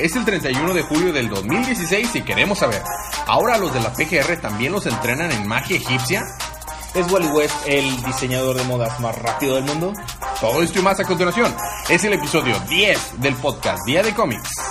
Es el 31 de julio del 2016 y queremos saber, ¿ahora los de la PGR también los entrenan en magia egipcia? ¿Es Wally West el diseñador de modas más rápido del mundo? Todo esto y más a continuación. Es el episodio 10 del podcast Día de Cómics.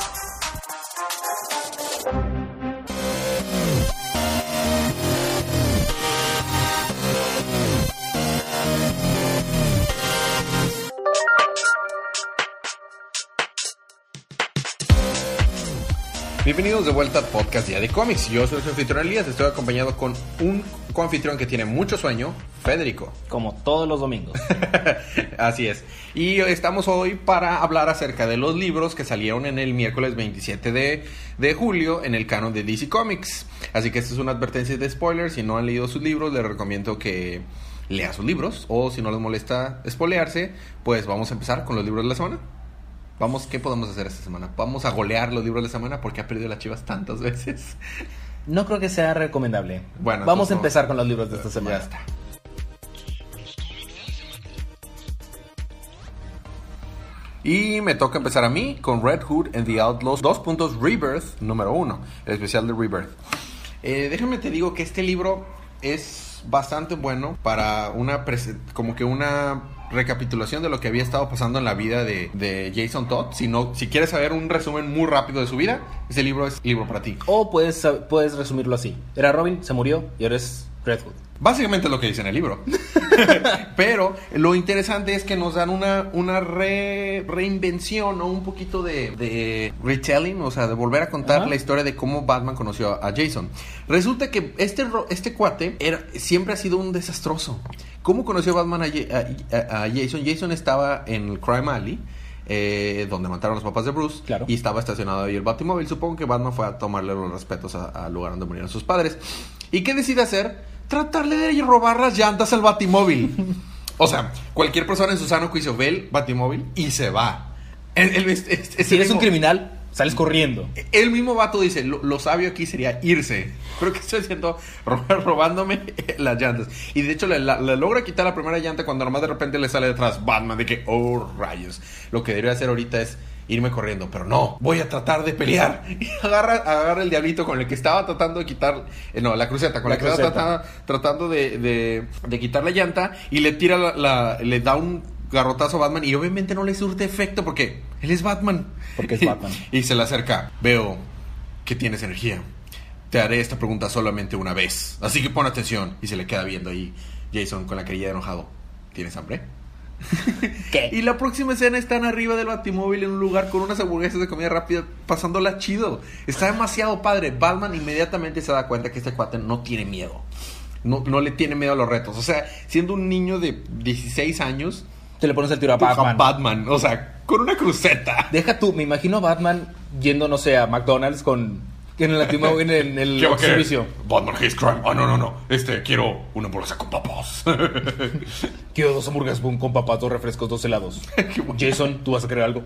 Bienvenidos de vuelta al podcast Día de Cómics. Yo soy su anfitrión Elías, estoy acompañado con un coanfitrión que tiene mucho sueño, Federico. Como todos los domingos. Así es. Y estamos hoy para hablar acerca de los libros que salieron en el miércoles 27 de, de julio en el canon de DC Comics. Así que esta es una advertencia de spoilers. Si no han leído sus libros, les recomiendo que lean sus libros. O si no les molesta spoilearse, pues vamos a empezar con los libros de la semana. Vamos, ¿qué podemos hacer esta semana? Vamos a golear los libros de la semana porque ha perdido las chivas tantas veces. No creo que sea recomendable. Bueno, vamos a empezar con los libros de esta semana. Ya está. Y me toca empezar a mí con Red Hood and the Outlaws 2 puntos Rebirth número 1, el especial de Rebirth. Eh, déjame te digo que este libro es bastante bueno para una como que una recapitulación de lo que había estado pasando en la vida de, Jason Todd. Si no, si quieres saber un resumen muy rápido de su vida, ese libro es libro para ti. O puedes, puedes resumirlo así. Era Robin, se murió y ahora es Red Hood. Básicamente es lo que dice en el libro. Pero lo interesante es que nos dan una, una re- reinvención o un poquito de, de retelling, o sea, de volver a contar la historia de cómo Batman conoció a Jason. Resulta que este, este cuate era, siempre ha sido un desastroso. ¿Cómo conoció Batman a, Ja- a- a- a Jason? Jason estaba en el Crime Alley. eh, donde mataron a los papás de Bruce Claro. y estaba estacionado ahí el Batimóvil. Supongo que Batman fue a tomarle los respetos al lugar donde murieron sus padres. ¿Y qué decide hacer? Tratarle de robar las llantas al Batimóvil. O sea, cualquier persona en su sano juicio ve el Batimóvil y se va. El, el- es- es- es Si eres un criminal, sales corriendo. el mismo vato dice, lo, lo sabio aquí sería irse. Pero que estoy haciendo? Ro- Robándome las llantas. Y de hecho le, la- le logra quitar la primera llanta cuando nomás de repente le sale detrás Batman de que, oh rayos. Lo que debería hacer ahorita es irme corriendo. Pero no, voy a tratar de pelear. Y agarra, agarra el diablito con el que estaba tratando de quitar, eh, no, la cruceta, con la, La que estaba tratando, tratando de, de- de quitar la llanta y le tira la, la- le da un garrotazo a Batman y obviamente no le surte efecto porque él es Batman. Porque es Batman. y se le acerca. Veo que tienes energía. Te haré esta pregunta solamente una vez. Así que pon atención. Y se le queda viendo ahí Jason con la carilla de enojado. ¿Tienes hambre? ¿Qué? Y la próxima escena están arriba del batimóvil en un lugar con unas hamburguesas de comida rápida pasándola chido. Está demasiado padre. Batman inmediatamente se da cuenta que este cuate no tiene miedo. No, no le tiene miedo a los retos. O sea, siendo un niño de 16 años, Te le pones el tiro a Batman. Batman. O sea, con una cruceta. Deja tú, me imagino a Batman yendo, no sé, a McDonald's con. En el, antimo- en el, en el servicio. Batman hates crime. Oh, no, no, no. Este, quiero una hamburguesa con papas. Quiero dos hamburguesas con, con papas, dos refrescos, dos helados. Jason, ¿tú vas a querer algo?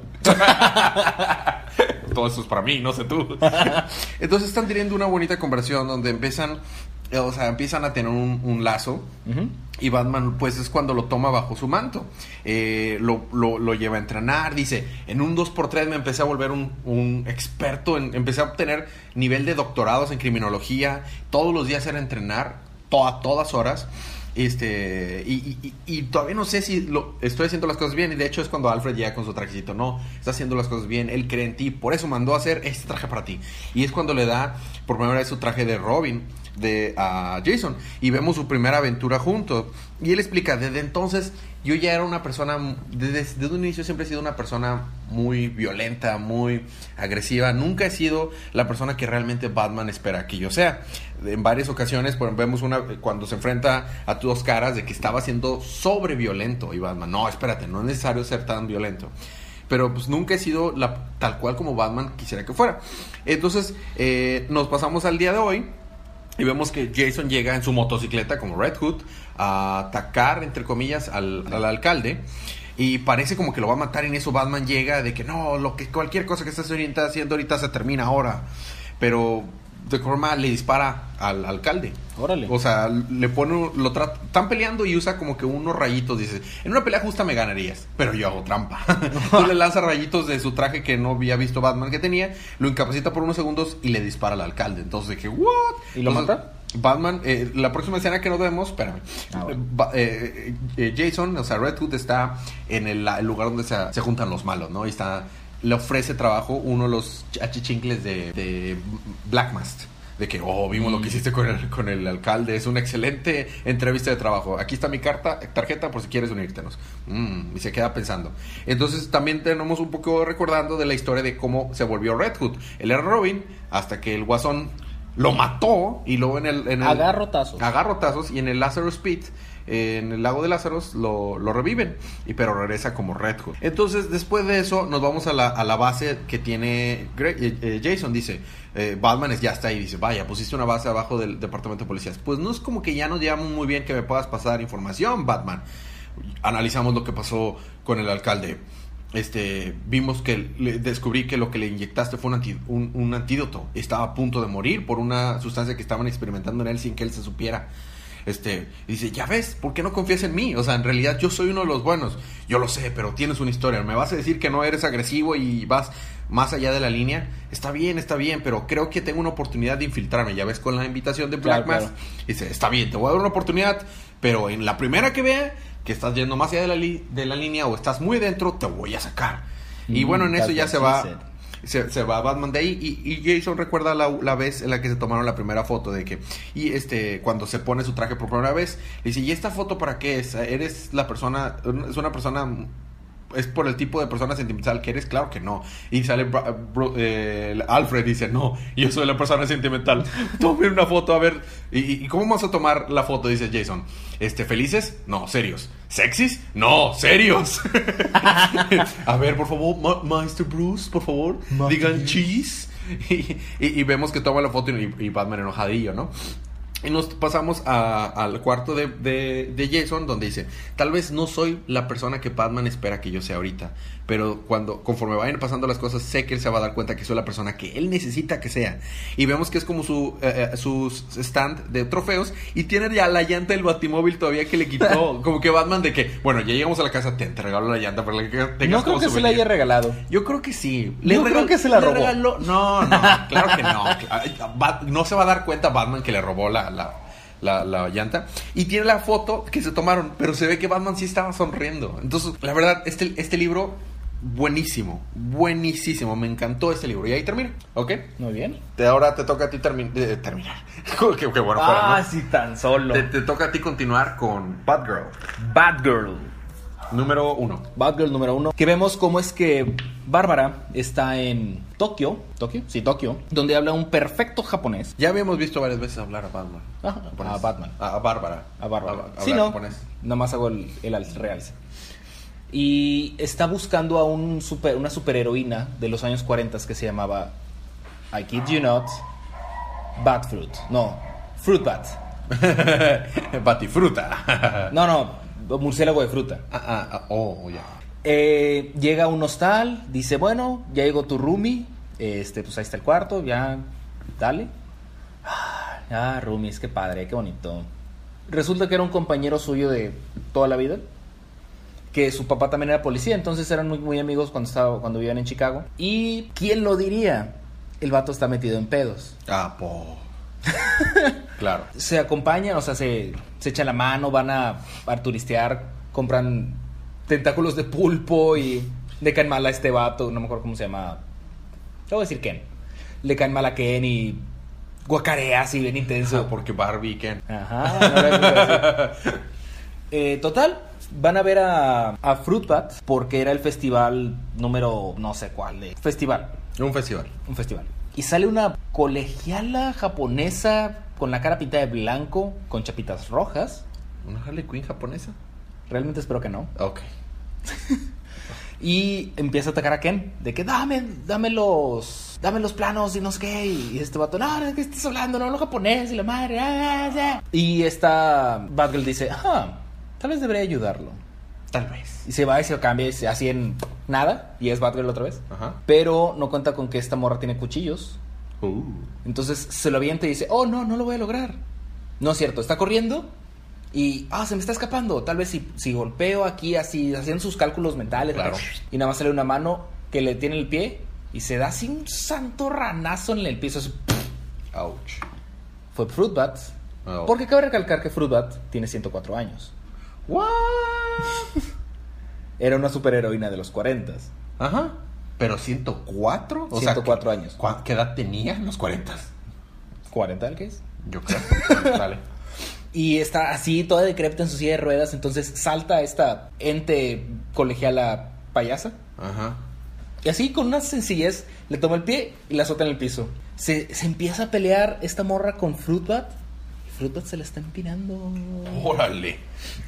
Todo eso es para mí, no sé tú. Entonces están teniendo una bonita conversación donde empiezan, eh, o sea, empiezan a tener un, un lazo. Ujú. Y Batman, pues es cuando lo toma bajo su manto. Eh, lo, lo- lleva a entrenar. Dice: En un 2x3 me empecé a volver un, experto. Empecé a obtener nivel de doctorados en criminología. Todos los días era entrenar, a todas horas. Este, y todavía no sé si lo, estoy haciendo las cosas bien. Y de hecho es cuando Alfred llega con su trajecito. No, está haciendo las cosas bien. Él cree en ti. Por eso mandó a hacer este traje para ti. Y es cuando le da por primera vez su traje de Robin de a Jason y vemos su primera aventura juntos. Y él explica desde entonces yo ya era una persona desde, un inicio siempre he sido una persona muy violenta muy agresiva. Nunca he sido la persona que realmente Batman espera que yo sea. En varias ocasiones pues, vemos una cuando se enfrenta a dos caras de que estaba siendo sobre violento y Batman no espérate no es necesario ser tan violento pero pues nunca he sido la, tal cual como Batman quisiera que fuera. Entonces eh, nos pasamos al día de hoy y vemos que Jason llega en su motocicleta como Red Hood a atacar, entre comillas, al, al alcalde. Y parece como que lo va a matar y en eso Batman llega de que no, lo que cualquier cosa que ahorita haciendo ahorita se termina ahora. Pero de forma le dispara al alcalde. Órale. O sea, le pone, lo trata, están peleando y usa como que unos rayitos, dice, en una pelea justa me ganarías, pero yo hago trampa. Entonces le lanza rayitos de su traje que no había visto Batman que tenía, lo incapacita por unos segundos y le dispara al alcalde. Entonces dije, ¿what? ¿Y lo Entonces, mata? Batman, eh, la próxima escena que nos vemos, espérame, Ah, bueno. Eh, eh, Jason, o sea, Red Hood está en el lugar donde se, se juntan los malos, ¿no? Y está, le ofrece trabajo uno de los achichincles de, de Black Mask. De que, oh, vimos lo que hiciste con el, con el alcalde. Es una excelente entrevista de trabajo. Aquí está mi carta, tarjeta por si quieres unírtenos. Mm, y se queda pensando. Entonces también tenemos un poco recordando de la historia de cómo se volvió Red Hood. Él era Robin hasta que el guasón lo mató y luego en el... En el Agarrotazos. agarrotazos y en el Lazarus Pit, en el lago de Lázaros, lo, reviven. Y pero regresa como Red Hood. Entonces, después de eso, nos vamos a la, base que tiene eh, eh, Jason. Dice, eh, Batman es, ya está ahí. Dice, vaya, pusiste una base abajo del departamento de policías. Pues no es como que ya nos llevamos muy bien que me puedas pasar información, Batman. Analizamos lo que pasó con el alcalde. Este, vimos que le- descubrí que lo que le inyectaste fue un- un antídoto. Estaba a punto de morir por una sustancia que estaban experimentando en él sin que él se supiera. Este, dice, ya ves, ¿por qué no confías en mí? O sea, en realidad yo soy uno de los buenos. Yo lo sé, pero tienes una historia. ¿Me vas a decir que no eres agresivo y vas más allá de la línea? Está bien, está bien, pero creo que tengo una oportunidad de infiltrarme. Ya ves con la invitación de Black Claro, claro. Dice, está bien, te voy a dar una oportunidad, pero en la primera que vea que estás yendo más allá de la, de la línea o estás muy dentro, te voy a sacar. y Mm, bueno, en eso ya se va. said. Se, se va Batman de ahí. Y, y Jason recuerda la, la vez en la que se tomaron la primera foto de que y este cuando se pone su traje por primera vez le dice y esta foto para qué es eres la persona es una persona es por el tipo de persona sentimental que eres claro que no. Y sale Bro- eh, Alfred dice no yo soy la persona sentimental. Tome una foto a ver y, y cómo vamos a tomar la foto dice Jason. Este felices no serios. Sexys no serios. A ver, por favor, Ma- Master Bruce, por favor, Master digan Bruce. cheese. Y, y- y vemos que toma la foto y, y Batman enojadillo, ¿no? Y nos pasamos al cuarto de, de- de Jason, donde dice: Tal vez no soy la persona que Batman espera que yo sea ahorita, pero cuando conforme vayan pasando las cosas, sé que él se va a dar cuenta que soy la persona que él necesita que sea. Y vemos que es como su, eh, eh, su stand de trofeos y tiene ya la llanta del batimóvil todavía que le quitó. como que Batman, de que, bueno, ya llegamos a la casa, te, te regalo la llanta para que tengas No creo como que se la souvenir". haya regalado. Yo creo que sí. Yo creo que se la le robó. regaló- No, no, claro que no. No se va a dar cuenta Batman que le robó la, la, la- la llanta. Y tiene la foto que se tomaron, pero se ve que Batman sí estaba sonriendo. Entonces, la verdad, este, este libro, buenísimo, buenísimo. Me encantó este libro. Y ahí termina, ¿ok? Muy bien. Te- ahora te toca a ti termi- eh, terminar. qué, qué bueno fuera, Ah, ¿no? sí, tan solo. Te, te toca a ti continuar con Batgirl. Batgirl. Número uno. Batgirl número uno. Que vemos cómo es que Bárbara está en Tokio. ¿Tokio? Sí, Tokio. Donde habla un perfecto japonés. Ya habíamos visto varias veces hablar a Batman. Ajá, Japonés. a Batman. A, a Bárbara. A Bárbara. A- sí, no. japonés. Nada más hago el, el al- realce. Y está buscando a un super, una superheroína de los años 40 que se llamaba, I kid you not, Batfruit. No, Fruit Bat. Batifruta. No, no, murciélago de fruta. Ah, ah, ah, oh, ya. Eh, llega a un hostal, dice, bueno, ya llegó tu roomie, este, pues ahí está el cuarto, ya, dale. Ah, roomies, qué padre, qué bonito. Resulta que era un compañero suyo de toda la vida, que su papá también era policía, entonces eran muy, muy amigos cuando, estaba, cuando vivían en Chicago. Y, ¿quién lo diría? El vato está metido en pedos. Ah, po. claro. Se acompañan, o sea, se, se echan la mano, van a, a turistear, compran tentáculos de pulpo y le caen mal a este vato, no me acuerdo cómo se llama. Te voy a decir Ken. Le caen mal a Ken y guacarea así bien intenso. Ah, porque Barbie y Ken. Ajá, no. Eh, total, van a ver a, a Fruit Bat porque era el festival número no sé cuál de festival, Un festival. un festival. Y sale una colegiala japonesa con la cara pintada de blanco, con chapitas rojas. ¿Una Harley Quinn japonesa? Realmente espero que no. Ok. Y empieza a atacar a Ken. De que dame, dame los, dame los planos y no sé qué. Y este vato, no, no, ¿qué estás hablando? No, lo japonés y la madre. ah, ah, ah". Y esta Batgirl dice, ah, tal vez debería ayudarlo. Tal vez. Y se va y se cambia y se así en nada. Y es Batgirl otra vez. Ajá. Pero no cuenta con que esta morra tiene cuchillos. Uh. Entonces se lo avienta y dice, oh, no, no lo voy a lograr. No es cierto, está corriendo y, ah, se me está escapando. Tal vez si, si golpeo aquí así, haciendo sus cálculos mentales. Claro. Y nada más sale una mano que le tiene el pie y se da así un santo ranazo en el piso. así, Ouch. Fue Fruitbat. Oh. Porque cabe recalcar que Fruitbat tiene 104 años. What? Era una superheroína de los 40. Ajá. Pero 104? O 104 ¿qué- años. ¿cuá- ¿Qué edad tenía en los 40? ¿40 el que es? Yo creo. Dale. Y está así, toda decrépita en su silla de ruedas. Entonces salta esta ente colegiala payasa. Ajá. Y así, con una sencillez, le toma el pie y la azota en el piso. Se, se empieza a pelear esta morra con Fruitbat. Y Fruitbat se la está empinando. Órale.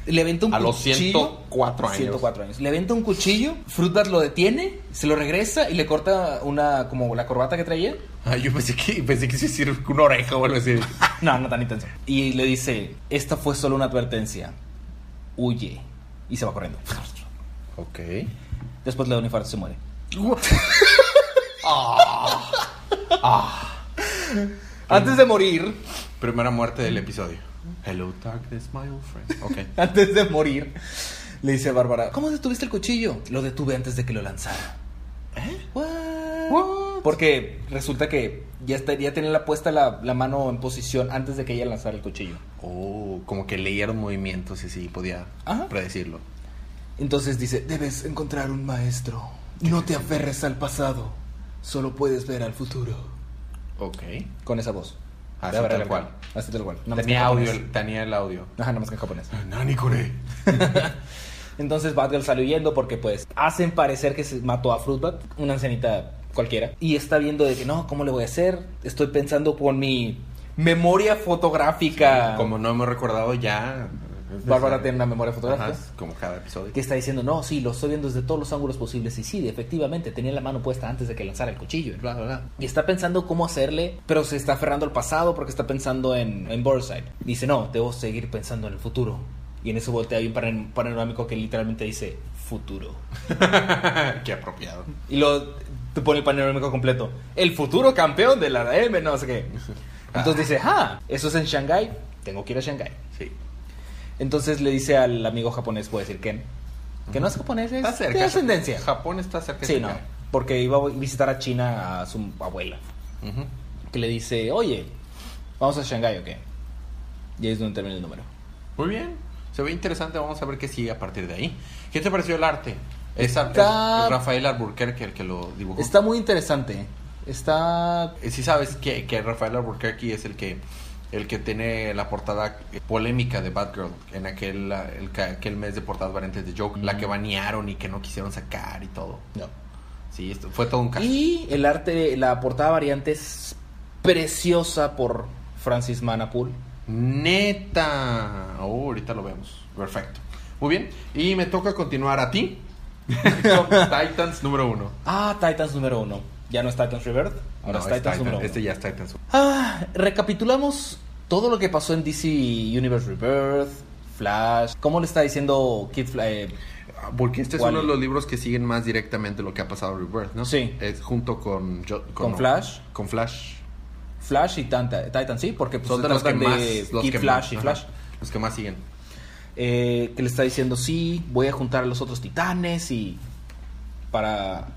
Le aventa un A los cuchillo. 104 años. 104 años. Le aventa un cuchillo. Fruitbat lo detiene, se lo regresa y le corta una, como la corbata que traía. Ah, yo pensé que, pensé que se una oreja o algo así. No, no tan intenso. Y le dice, esta fue solo una advertencia. Huye. Y se va corriendo. Ok. Después le da un infarto y se muere. Antes de morir, Primera muerte del episodio. Hello, darkness, my old friend. Ok. antes de morir, le dice a Bárbara, ¿cómo detuviste el cuchillo? Lo detuve antes de que lo lanzara. ¿Eh? What? What? Porque resulta que ya, está, ya tenía la puesta la, la mano en posición antes de que ella lanzara el cuchillo. Oh, como que leyeron movimientos y sí, podía Ajá. predecirlo. Entonces dice, debes encontrar un maestro. No te aferres al pasado. Solo puedes ver al futuro. Ok. Con esa voz. Así De verdad, tal cual. verdad. Así tal cual. Nada Tenía en audio, tenía el audio. Ajá, nada más que en japonés. Nani Kore. Entonces Batgirl sale huyendo porque pues hacen parecer que se mató a Fruitbat, una ancianita cualquiera. Y está viendo de que no, ¿cómo le voy a hacer? Estoy pensando con mi memoria fotográfica. Como no hemos recordado ya. Bárbara tiene una memoria fotográfica. Ajá, como cada episodio. Que está diciendo, no, sí, lo estoy viendo desde todos los ángulos posibles. Y sí, efectivamente, tenía la mano puesta antes de que lanzara el cuchillo. y Bla, bla, bla. Y está pensando cómo hacerle, pero se está aferrando al pasado porque está pensando en, en Burnside. Dice, no, debo seguir pensando en el futuro. Y en eso voltea hay un panorámico que literalmente dice, futuro. Qué apropiado. Y luego te pone el panorámico completo. El futuro campeón de la M, no sé qué. Entonces dice, ah, eso es en Shanghái. Tengo que ir a Shanghái. Entonces le dice al amigo japonés, puede decir Ken, que no es japonés, es Está cerca. de ascendencia. Japón está cerca. Sí, no, porque iba a visitar a China a su abuela, que le dice, oye, vamos a Shanghái o qué. Y ahí es donde termina el número. Muy bien. Se ve interesante. Vamos a ver qué sigue a partir de ahí. ¿Qué te pareció el arte? Es, Está- es- es Rafael Alburquerque el que lo dibujó. Está muy interesante. Está... Eh, Sí sabes que, que Rafael Alburquerque es el que el que tiene la portada polémica de Batgirl en aquel, el aquel mes de portadas variantes de Joker, la que banearon y que no quisieron sacar y todo. No. Sí, esto fue todo un caso. Y el arte, la portada variante es preciosa por Francis Manapool. Neta. Oh, ahorita lo vemos. Perfecto. Muy bien. Y me toca continuar a ti. Titans número uno. Ah, Titans número uno. Ya no es Titans Rebirth, ahora No, es es Titans Titan- número uno. Este ya es Titans. Ah, recapitulamos todo lo que pasó en DC Universe Rebirth, Flash. ¿Cómo le está diciendo Kid Flash? Eh, Porque este es uno de los libros que siguen más directamente lo que ha pasado en Rebirth, ¿no? Sí. Es junto con... ¿Con Flash? Con Flash. Flash y Tanta- Titan, sí, porque pues, Son de los que más... de los Kid que Flash más- y ajá, Flash. Los que más siguen. Eh, que le está diciendo, sí, voy a juntar a los otros titanes y para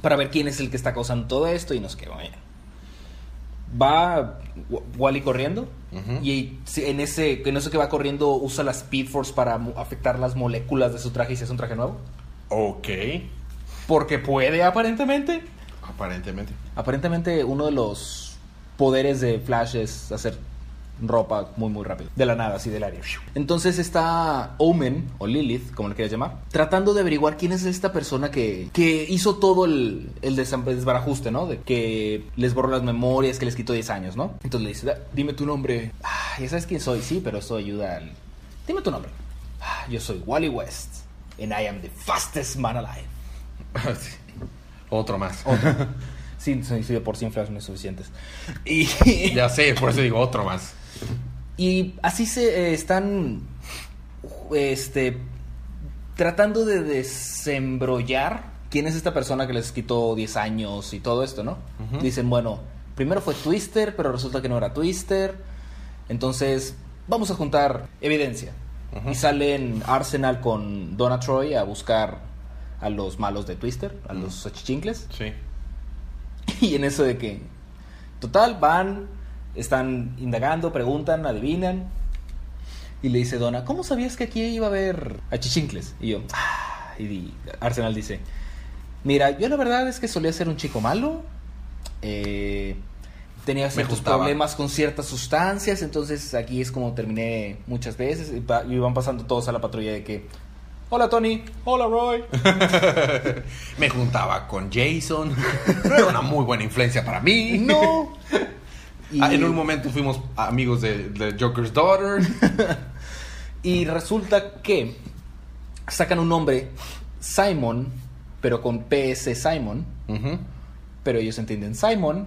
para ver quién es el que está causando todo esto y no sé qué. Bueno. Va Wa- Wally corriendo y en ese, en eso que va corriendo usa la Speed Force para afectar las moléculas de su traje y se hace un traje nuevo. Ok. Porque puede, aparentemente. Aparentemente. Aparentemente uno de los poderes de Flash es hacer ropa muy muy rápido. De la nada, así del área. Entonces está Omen, o Lilith, como le quieras llamar, tratando de averiguar quién es esta persona que, que hizo todo el, el desbarajuste, ¿no? De que les borró las memorias, que les quitó 10 años, ¿no? Entonces le dice, "Da- dime tu nombre. Ah, ya sabes quién soy, sí, pero eso ayuda al... Dime tu nombre. "Ah, yo soy Wally West, and I am the fastest man alive. Sí. Otro más. Otro. Sí, sí, sí, por 100 flash no es suficientes. Y, ya sé, por eso digo otro más. Y así se eh, están este, tratando de desembrollar ¿quién es esta persona que les quitó 10 años y todo esto, no? Dicen, bueno, primero fue Twister, pero resulta que no era Twister. Entonces, vamos a juntar evidencia. Y salen Arsenal con Donna Troy a buscar a los malos de Twister, a los achichincles. Sí. Y en eso de que, total, van, están indagando, preguntan, adivinan. Y le dice Donna, ¿cómo sabías que aquí iba a haber achichincles? Y yo, "Ah", y Arsenal dice, mira, yo la verdad es que solía ser un chico malo. eh, tenía ciertos problemas con ciertas sustancias, entonces aquí es como terminé muchas veces. Y pa- y iban pasando todos a la patrulla de que, hola Tony, hola Roy. Me juntaba con Jason. Era una muy buena influencia para mí. no. Y- Ah, en un momento fuimos amigos de, de Joker's Daughter. Y resulta que sacan un nombre, Simon, pero con PS Simon, pero ellos entienden Simon,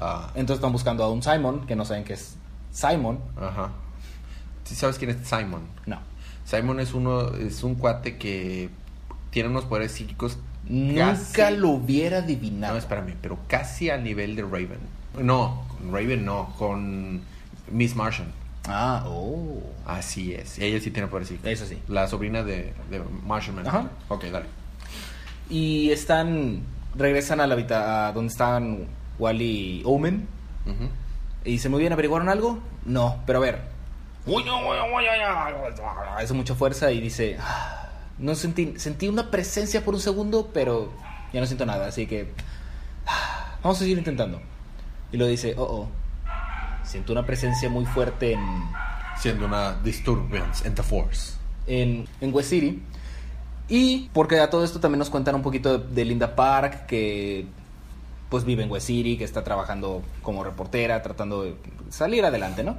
Ah, entonces están buscando a un Simon que no saben que es Simon. ajá. ¿Sí sabes quién es Simon? No. Simon es uno, es un cuate que tiene unos poderes psíquicos. Nunca casi- lo hubiera adivinado. No, espérame, pero casi al nivel de Raven. No, Raven no, con Miss Martian. Ah, oh. Así es. Ella sí tiene psíquicos. Eso sí. La sobrina de, de Martian Man. Ajá. Ok, dale. Y están, regresan a la habita a donde estaban Wally y Omen. Ujú. Y dice, muy bien, ¿averiguaron algo? No, pero a ver. Hace mucha fuerza y dice, "Ah, no sentí, sentí una presencia por un segundo, pero ya no siento nada, así que ah, vamos a seguir intentando. Y lo dice, oh, oh, siento una presencia muy fuerte en, Siendo una disturbance in the force. en, en West City. Y porque a todo esto también nos cuentan un poquito de, de Linda Park, que pues vive en West City, que está trabajando como reportera, tratando de salir adelante, ¿no?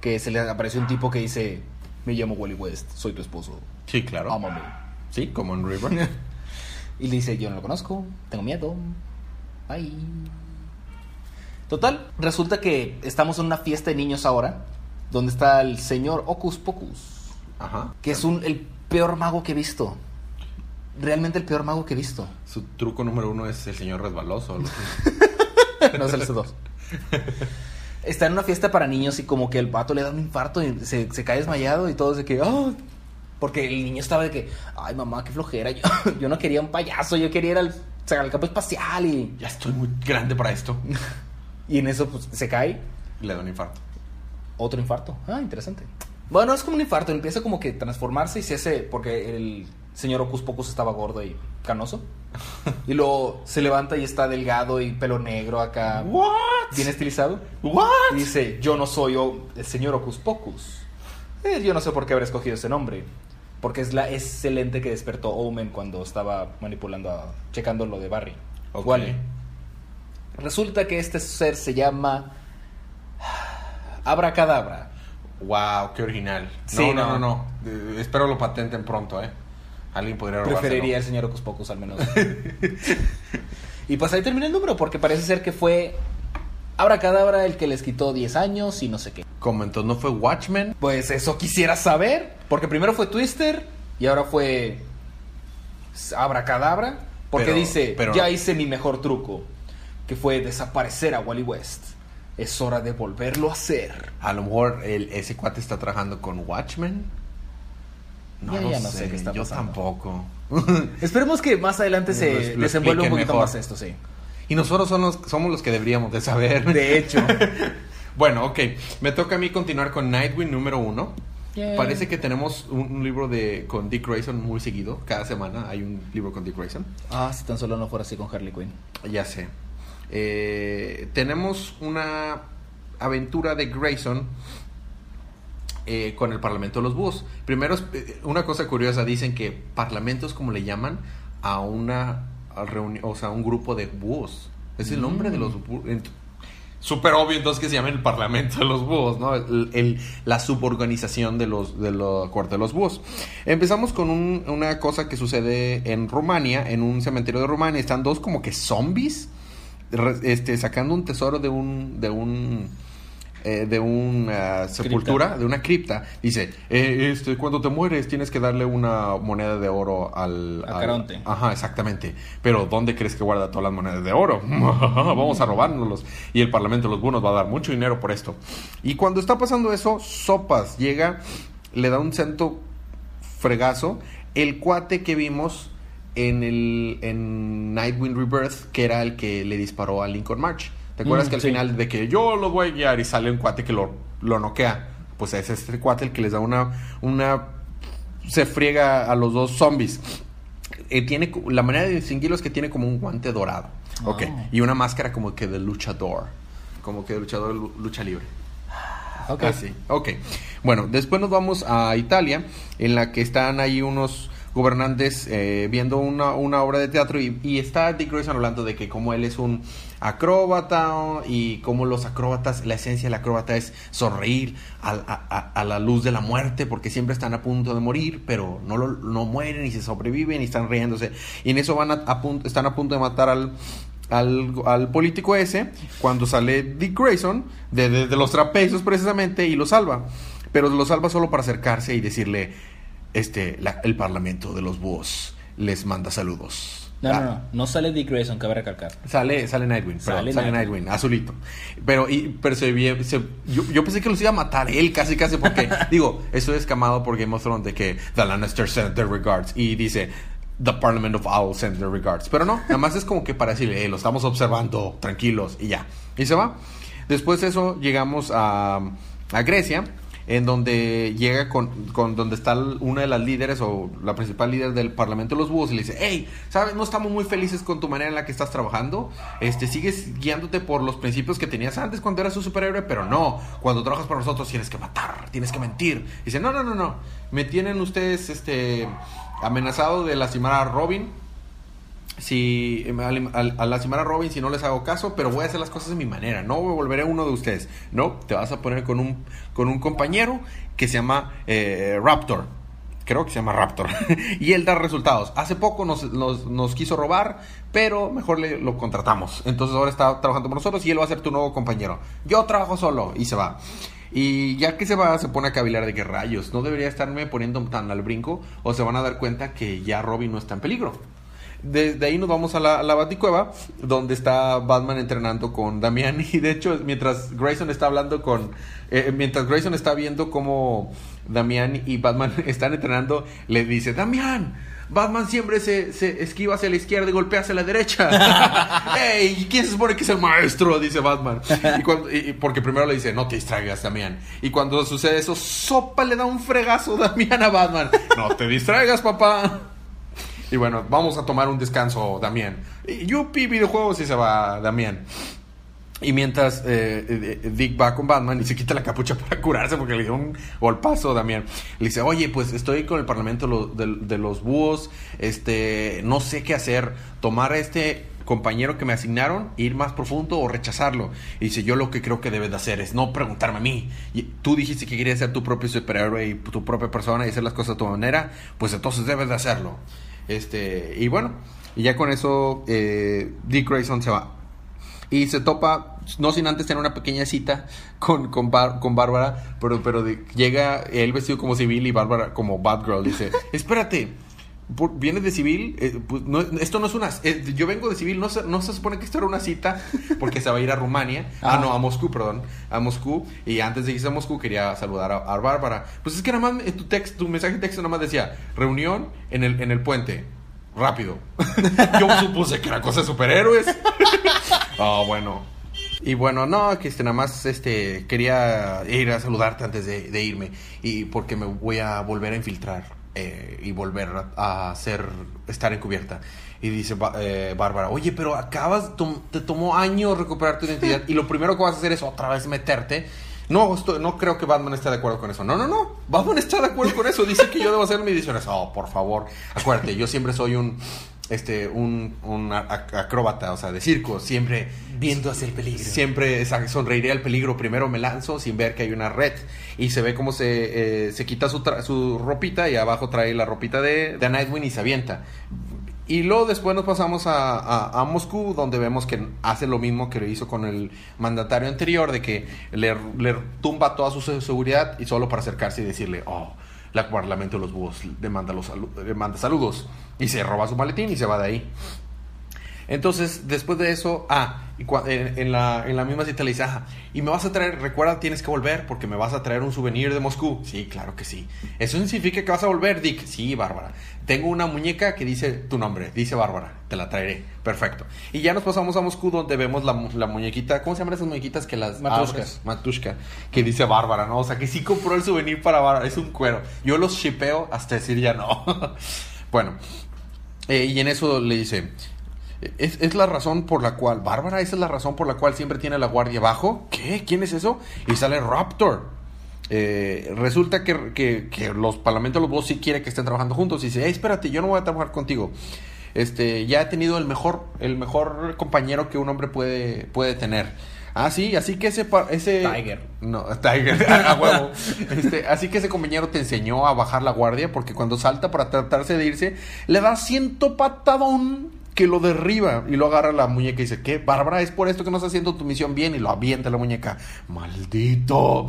Que se le apareció un tipo que dice, me llamo Wally West, soy tu esposo, Sí, claro. ámame. Sí, como en River. Y le dice, yo no lo conozco, tengo miedo, bye. Total, resulta que estamos en una fiesta de niños ahora, donde está el señor Ocus Pocus, Ajá. que es un, el peor mago que he visto. Realmente el peor mago que he visto. Su truco número uno es el señor resbaloso. no es el C2. Está en una fiesta para niños y como que el pato le da un infarto y se, se cae desmayado y todo de que, "Ah", porque el niño estaba de que, ay mamá, qué flojera, yo, yo no quería un payaso, yo quería ir al, o sea, al campo espacial y, ya estoy muy grande para esto. y en eso pues se cae, Le da un infarto. otro infarto. Ah, interesante. Bueno, es como un infarto, empieza como que transformarse y se hace, porque el señor Ocus Pocus estaba gordo y canoso. Y luego se levanta y está delgado y pelo negro acá, ¿What? bien estilizado. ¿What? Y dice, yo no soy el señor Ocus Pocus. Eh, yo no sé por qué habré escogido ese nombre. Porque es la excelente que despertó Omen cuando estaba manipulando, a- checando lo de Barry. Ok. Wally. Resulta que este ser se llama Abracadabra. Wow, qué original. Sí, no, no, no. no. Eh, espero lo patenten pronto, ¿eh? Alguien podría. Preferiría el señor Ocus Pocus al menos. y pues ahí termina el número porque parece ser que fue Abracadabra el que les quitó 10 años y no sé qué. Como entonces no fue Watchmen. Pues eso quisiera saber. Porque primero fue Twister y ahora fue Abracadabra. Porque Pero- dice, pero- ya hice mi mejor truco. Que fue desaparecer a Wally West. Es hora de volverlo a hacer. A lo mejor el, ese cuate está trabajando con Watchmen. No, Ya- ya no sé, sé qué está Yo pasando. tampoco. Esperemos que más adelante se lo desenvuelva un poquito mejor. más esto, sí. y nosotros son los- somos los que deberíamos de saber. De hecho. Bueno, ok. Me toca a mí continuar con Nightwing número uno. Yay. Parece que tenemos un, un libro de con Dick Grayson muy seguido. Cada semana hay un libro con Dick Grayson. Ah, si tan solo no fuera así con Harley Quinn. Ya sé. Eh, tenemos una aventura de Grayson eh, con el Parlamento de los Búhos. Primero, eh, una cosa curiosa, dicen que Parlamento es como le llaman a una reunión, o sea, un grupo de búhos. Es el nombre de los búhos. Súper obvio entonces que se llama el Parlamento de los Búhos, ¿no? El- el- la suborganización de los de la Corte de los Búhos. Empezamos con un- una cosa que sucede en Rumania, en un cementerio de Rumania. Están dos como que zombies este, sacando un tesoro de un, de un eh, de una sepultura, de una cripta, dice, eh, este, cuando te mueres tienes que darle una moneda de oro al... A al- Caronte. Ajá, exactamente. Pero ¿dónde crees que guarda todas las monedas de oro? Vamos a robárnoslos. Y el Parlamento de los Buenos va a dar mucho dinero por esto. Y cuando está pasando eso, Sopas llega, le da un santo fregazo. El cuate que vimos en el en Nightwing Rebirth, que era el que le disparó a Lincoln March. ¿Te acuerdas Mm, que al sí. final de que yo los voy a guiar y sale un cuate que lo, lo noquea? Pues es este cuate el que les da una, una se friega a los dos zombies. Eh, tiene la manera de distinguirlo es que tiene como un guante dorado. Ok. Ah. Y una máscara como que de luchador. Como que de luchador lucha libre. Ok. Así. Ok. Bueno, después nos vamos a Italia, en la que están ahí unos gobernantes eh, viendo una, una obra de teatro y, está Dick Grayson hablando de que como él es un acróbata y como los acróbatas, la esencia del acróbata es sonreír a, la luz de la muerte porque siempre están a punto de morir, pero no, lo- no mueren y se sobreviven y están riéndose. Y en eso van a, punto, están a punto de matar al, al, político ese cuando sale Dick Grayson de los trapecios precisamente y lo salva. Pero lo salva solo para acercarse y decirle, este, la- el parlamento de los búhos les manda saludos. No, Ah, no, no. No sale Dick Grayson, cabe recalcar. Sale, sale Nightwing, perdón, Sale Nightwing. Nightwing, azulito. Pero, y, pero se, se- yo, yo pensé que los iba a matar él casi, casi, porque, digo, estoy escamado por Game of Thrones de que The Lannister send their regards y dice The Parliament of Owls send their regards. Pero no, nada más es como que para decirle, "Eh, lo estamos observando, tranquilos, y ya. Y se va. Después de eso llegamos a, a Grecia, en donde llega con, con donde está una de las líderes o la principal líder del Parlamento de los Búhos y le dice, hey, ¿sabes? No estamos muy felices con tu manera en la que estás trabajando. Este, sigues guiándote por los principios que tenías antes cuando eras un superhéroe, pero no, cuando trabajas para nosotros tienes que matar, tienes que mentir. Y dice, no, no, no, no, me tienen ustedes este, amenazado de lastimar a Robin si al lastimar a Robin si no les hago caso, pero voy a hacer las cosas de mi manera, no volveré uno de ustedes. No, te vas a poner con un con un compañero que se llama eh, Raptor. Creo que se llama Raptor. y él da resultados. Hace poco nos, nos- nos quiso robar, pero mejor le, lo contratamos. Entonces ahora está trabajando con nosotros y él va a ser tu nuevo compañero. Yo trabajo solo y se va. Y ya que se va, se pone a cavilar de que rayos, no debería estarme poniendo tan al brinco o se van a dar cuenta que ya Robin no está en peligro. Desde ahí nos vamos a la, a la Baticueva, donde está Batman entrenando con Damián. Y de hecho, mientras Grayson está hablando con. eh, mientras Grayson está viendo cómo Damián y Batman están entrenando, le dice: Damián, Batman siempre se, se esquiva hacia la izquierda y golpea hacia la derecha. ¡Ey! ¿Quién se supone que es el maestro? Dice Batman. Y cuando, y- y porque primero le dice: No te distraigas, Damián. Y cuando sucede eso, Sopa le da un fregazo Damián a Batman. No te distraigas, papá. Y bueno, vamos a tomar un descanso, Damián. Yupi, videojuegos, y se va Damián. Y mientras eh, eh, Dick va con Batman y se quita la capucha para curarse porque le dio un golpazo, Damián. Le dice, oye, pues estoy con el parlamento de los búhos, este, no sé qué hacer, tomar a este compañero que me asignaron, ir más profundo o rechazarlo. Y dice, yo lo que creo que debes de hacer es no preguntarme a mí. Y tú dijiste que querías ser tu propio superhéroe y tu propia persona y hacer las cosas a tu manera, pues entonces debes de hacerlo. Este, y bueno, y ya con eso eh, Dick Grayson se va. Y se topa, no sin antes tener una pequeña cita con, con, con Bárbara, pero, pero llega él vestido como civil y Bárbara como Batgirl. Dice, espérate, por- ¿vienes de civil? Eh, pues, no, esto no es una... eh, yo vengo de civil, no se, no se supone que esto era una cita, porque se va a ir a Rumania. Ah, Ah. no, a Moscú, perdón. A Moscú. Y antes de irse a Moscú quería saludar a, a Bárbara. Pues es que nada más, en tu, text, tu mensaje de texto nada más decía, reunión en el, en el puente. Rápido. Yo supuse que era cosa de superhéroes. Ah, bueno. Y bueno, no, que este, nada más este, quería ir a saludarte antes de, de irme. Y porque me voy a volver a infiltrar eh, y volver a, hacer, estar encubierta. Y dice eh, Bárbara, oye, pero acabas, tom- te tomó años recuperar tu identidad y lo primero que vas a hacer es otra vez meterte. No, estoy- no creo que Batman esté de acuerdo con eso. No, no, no. Batman está de acuerdo con eso. Dice que yo debo hacer mis ediciones. Oh, por favor. Acuérdate, yo siempre soy un este un, un ac- acróbata, o sea, de circo, siempre Viendo hacia el peligro. Siempre sonreiré al peligro. Primero me lanzo sin ver que hay una red. Y se ve cómo se, eh, se quita su, tra- su ropita y abajo trae la ropita de, de Nightwing y se avienta. Y luego después nos pasamos a, a- a Moscú, donde vemos que hace lo mismo que lo hizo con el mandatario anterior, de que le, le tumba toda su se- seguridad y solo para acercarse y decirle, oh, la Parlamento los Búhos le manda, los salu- le manda saludos. Y se roba su maletín y se va de ahí. Entonces, después de eso, ah, y cua- en, en la, en la misma cita le dice, ah, y me vas a traer, recuerda, tienes que volver porque me vas a traer un souvenir de Moscú. Sí, claro que sí. ¿Eso significa que vas a volver, Dick? Sí, Bárbara. Tengo una muñeca que dice tu nombre, dice Bárbara, te la traeré. Perfecto. Y ya nos pasamos a Moscú donde vemos la, mu- la muñequita, ¿cómo se llaman esas muñequitas que las Matrushkas. abres? Matushka, que dice Bárbara, ¿no? O sea, que sí compró el souvenir para Bárbara, es un cuero. Yo los shipeo hasta decir ya no. bueno, eh, y en eso le dice, es, es la razón por la cual, Bárbara, esa es la razón por la cual siempre tiene la guardia bajo. ¿Qué? ¿Quién es eso? Y sale Raptor. Eh, resulta que, que- que los parlamentos, los dos sí quiere que estén trabajando juntos. Y dice, "Ey, espérate, yo no voy a trabajar contigo. Este, ya he tenido el mejor, el mejor compañero que un hombre puede, puede tener. Ah, sí, así que ese, ese Tiger. no, Tiger, a huevo. Este, así que ese compañero te enseñó a bajar la guardia porque cuando salta para tratarse de irse, le da ciento patadón que lo derriba y lo agarra la muñeca y dice, ¿qué? Bárbara, es por esto que no estás haciendo tu misión bien y lo avienta la muñeca. Maldito.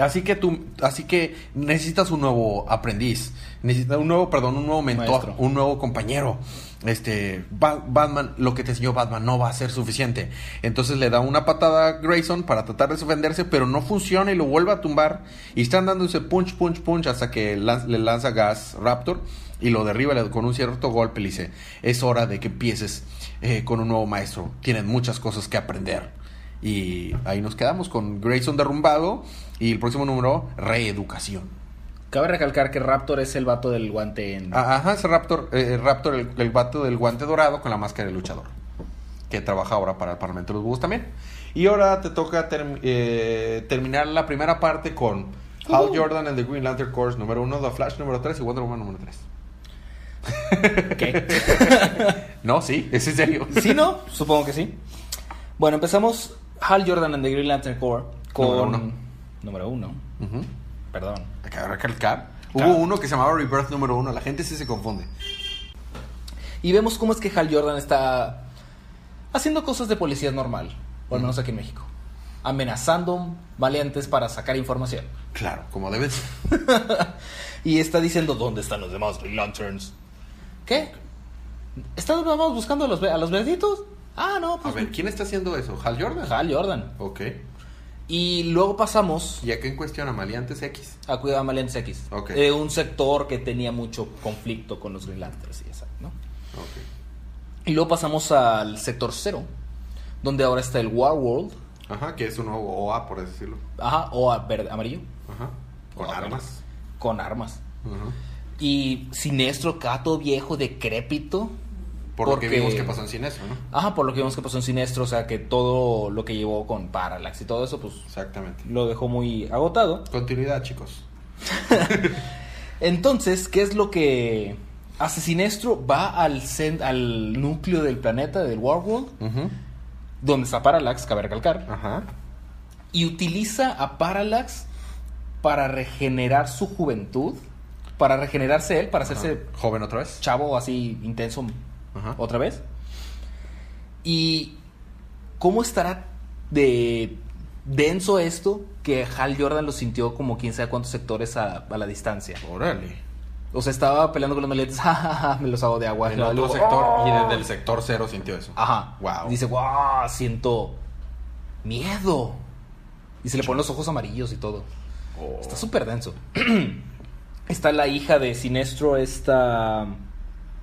Así que tú, así que necesitas un nuevo aprendiz, necesitas un nuevo, perdón, un nuevo mentor, Maestro. un nuevo compañero. Este, Ba- Batman, lo que te enseñó Batman no va a ser suficiente. Entonces le da una patada a Grayson para tratar de defenderse, pero no funciona y lo vuelve a tumbar. Y están dándose punch, punch, punch hasta que le lanza gas Raptor y lo derriba con un cierto golpe. Le dice, es hora de que empieces eh, con un nuevo maestro. Tienen muchas cosas que aprender. Y ahí nos quedamos con Grayson derrumbado y el próximo número, reeducación. Cabe recalcar que Raptor es el vato del guante en... Ah, Ajá, ese Raptor, eh, Raptor el, el vato del guante dorado con la máscara de luchador. Que trabaja ahora para el Parlamento de los Búhos también. Y ahora te toca eh, terminar la primera parte con Hal. Jordan and the Green Lantern Corps número 1, The Flash número 3 y Wonder Woman número 3. ¿Qué? No, sí, es en serio. ¿Sí, no? Supongo que sí. Bueno, empezamos Hal Jordan and the Green Lantern Corps con... Número uno. Uno. Perdón. Acabo de recalcar. Claro. Hubo uno que se llamaba Rebirth número 1. La gente sí se confunde. Y vemos cómo es que Hal Jordan está haciendo cosas de policía normal, o al menos aquí en México. Amenazando valientes para sacar información. Claro, como debe ser. Y está diciendo, ¿dónde están los demás Green Lanterns? ¿Qué? ¿Están nada más buscando a los, a los verditos? Ah, no, A pues... ver, ¿quién está haciendo eso? ¿Hal Jordan? Hal Jordan. Ok. Y luego pasamos ¿Y a qué en cuestión? ¿A Maleantes X? a Cuidado Valientes X. Ok. Eh, un sector que tenía mucho conflicto con los Green Lanterns y esa, ¿no? Y luego pasamos al sector cero, donde ahora está el War World, Ajá, que es un nuevo OA, por así decirlo. ajá, o a verde, amarillo, Ajá. Con armas. con armas. Ajá. Y Sinestro, Cato viejo, decrépito. Por lo que Porque- vimos que pasó en Sinestro, ¿no? Ajá, por lo que vimos que pasó en Sinestro, o sea que todo lo que llevó con Parallax y todo eso, pues Exactamente. lo dejó muy agotado. Continuidad, chicos. Entonces, ¿qué es lo que hace Sinestro? Va al, núcleo del planeta, del Warworld, Ujú. donde está Parallax, cabe recalcar, Ajá. y utiliza a Parallax para regenerar su juventud, para regenerarse él, para hacerse Ajá. Joven otra vez. chavo así intenso Ajá. otra vez. ¿Y cómo estará de denso esto que Hal Jordan lo sintió como quién sabe cuántos sectores a, a la distancia? Órale. O sea, estaba peleando con los maletes, me los hago de agua. En Luego, otro luego, sector. ¡oh! Y desde el sector cero sintió eso. Ajá. Wow. Dice, wow, siento miedo. Y se le ponen los ojos amarillos y todo. Oh. Está súper denso. Está la hija de Sinestro, esta...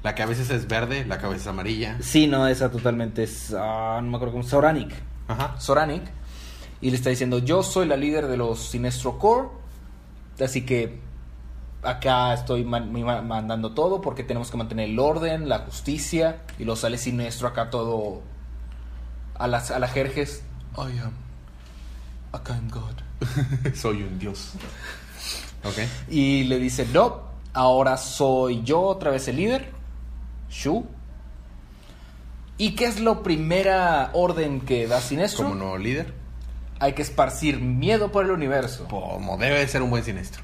La que a veces es verde, la que a veces es amarilla. Sí, no, esa totalmente es... ah, no me acuerdo cómo... Soranic. Ajá. Soranic. Y le está diciendo, yo soy la líder de los Sinestro Core. Así que acá estoy man- mandando todo porque tenemos que mantener el orden, la justicia. Y lo sale Sinestro acá todo a las a la jerjes. I am a kind God. Soy un dios. Ok. Y le dice, no, ahora soy yo otra vez el líder. Shu. ¿Y qué es la primera orden que da Sinestro? Como nuevo líder. Hay que esparcir miedo por el universo. Como debe de ser un buen sinestro.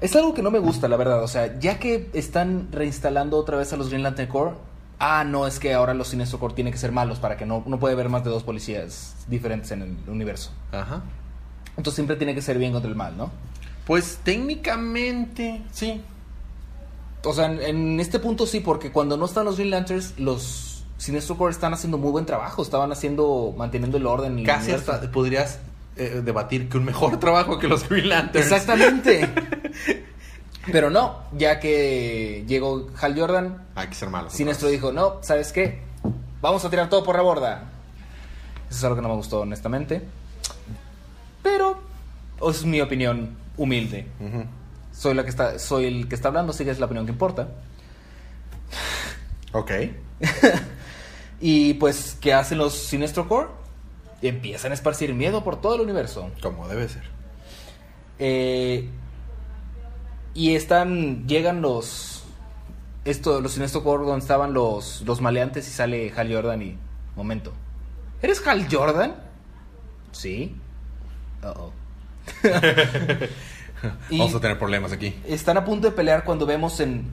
Es algo que no me gusta, la verdad. O sea, ya que están reinstalando otra vez a los Green Lantern Corps, ah, no, es que ahora los Sinestro Corps tienen que ser malos para que no, no puede haber más de dos policías diferentes en el universo. Ajá. Entonces siempre tiene que ser bien contra el mal, ¿no? Pues técnicamente, sí. O sea, en, en este punto sí, porque cuando no están los Green Lanterns, los Sinestro Corps están haciendo muy buen trabajo. Estaban haciendo, manteniendo el orden. en el Casi universo. hasta podrías eh, debatir que un mejor trabajo que los Green Lanterns. Exactamente. Pero no, ya que llegó Hal Jordan, Hay que ser malos. Sinestro dijo, no, ¿sabes qué? Vamos a tirar todo por la borda. Eso es algo que no me gustó, honestamente. Pero es mi opinión humilde. Ujú. Soy, la que está, soy el que está hablando, así que es la opinión que importa. Ok. Y pues, ¿qué hacen los Sinestro Corps? Empiezan a esparcir miedo por todo el universo. Como debe ser. Eh, y están, llegan los, esto, los Sinestro Corps donde estaban los, los maleantes y sale Hal Jordan y, momento, ¿eres Hal Jordan? Sí. Uh-oh. Y- Vamos a tener problemas aquí. Están a punto de pelear cuando vemos en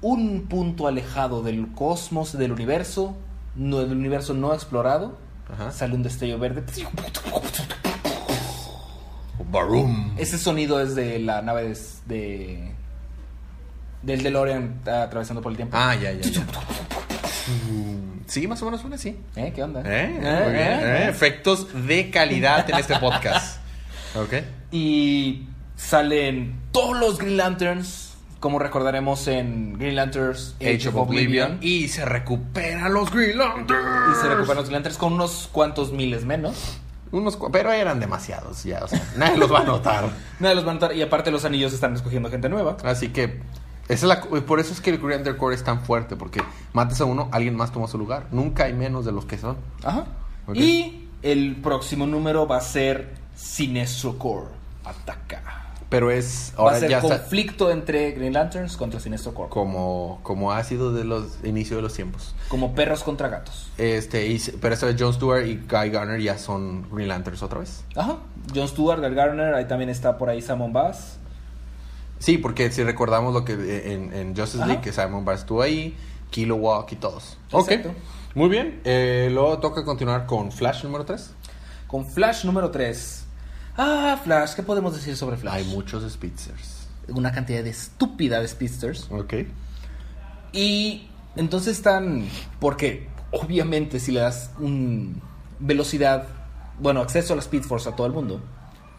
un punto alejado del cosmos, del universo, no, del universo no explorado, Ajá. sale un destello verde. Barum. Ese sonido es de la nave de, de- del DeLorean atravesando por el tiempo. Ah, ya, ya, ya. Mm, Sí, más o menos suena así. ¿Eh? ¿Qué onda? ¿Eh? ¿Eh? ¿Eh? Efectos de calidad en este podcast. Ok. Y salen todos los Green Lanterns, como recordaremos en Green Lanterns Age of Oblivion. Y se recuperan los Green Lanterns. Y se recuperan los Green Lanterns con unos cuantos miles menos. Unos, pero eran demasiados ya, o sea, nadie los va a notar. Nadie los va a notar. Y aparte los anillos están escogiendo gente nueva. Así que esa es la, por eso es que el Green Lantern Corps es tan fuerte, porque matas a uno, alguien más toma su lugar. Nunca hay menos de los que son. Ajá. Y el próximo número va a ser Sinestro Corps. Ataca. Pero es Va ahora a ser ya está conflicto entre Green Lanterns contra Sinestro Corps. como, como ha sido de los inicio de los tiempos. Como perros contra gatos. Este, y, pero esta vez Jon Stewart y Guy Garner ya son Green Lanterns otra vez. Ajá. John Stewart, Gal Garner, ahí también está por ahí Simon Bass. Sí, porque si recordamos lo que eh, en, en Justice Ajá. League, que Simon Barr estuvo ahí, Kilowog y todos. Ok, Exacto. muy bien. Eh, luego toca continuar con Flash número 3. Con Flash número 3. Ah, Flash, ¿qué podemos decir sobre Flash? Hay muchos Spitzers. Una cantidad de estúpida de speedsters. Ok. Y entonces están. Porque, obviamente, si le das un velocidad, bueno, acceso a la Speed Force a todo el mundo,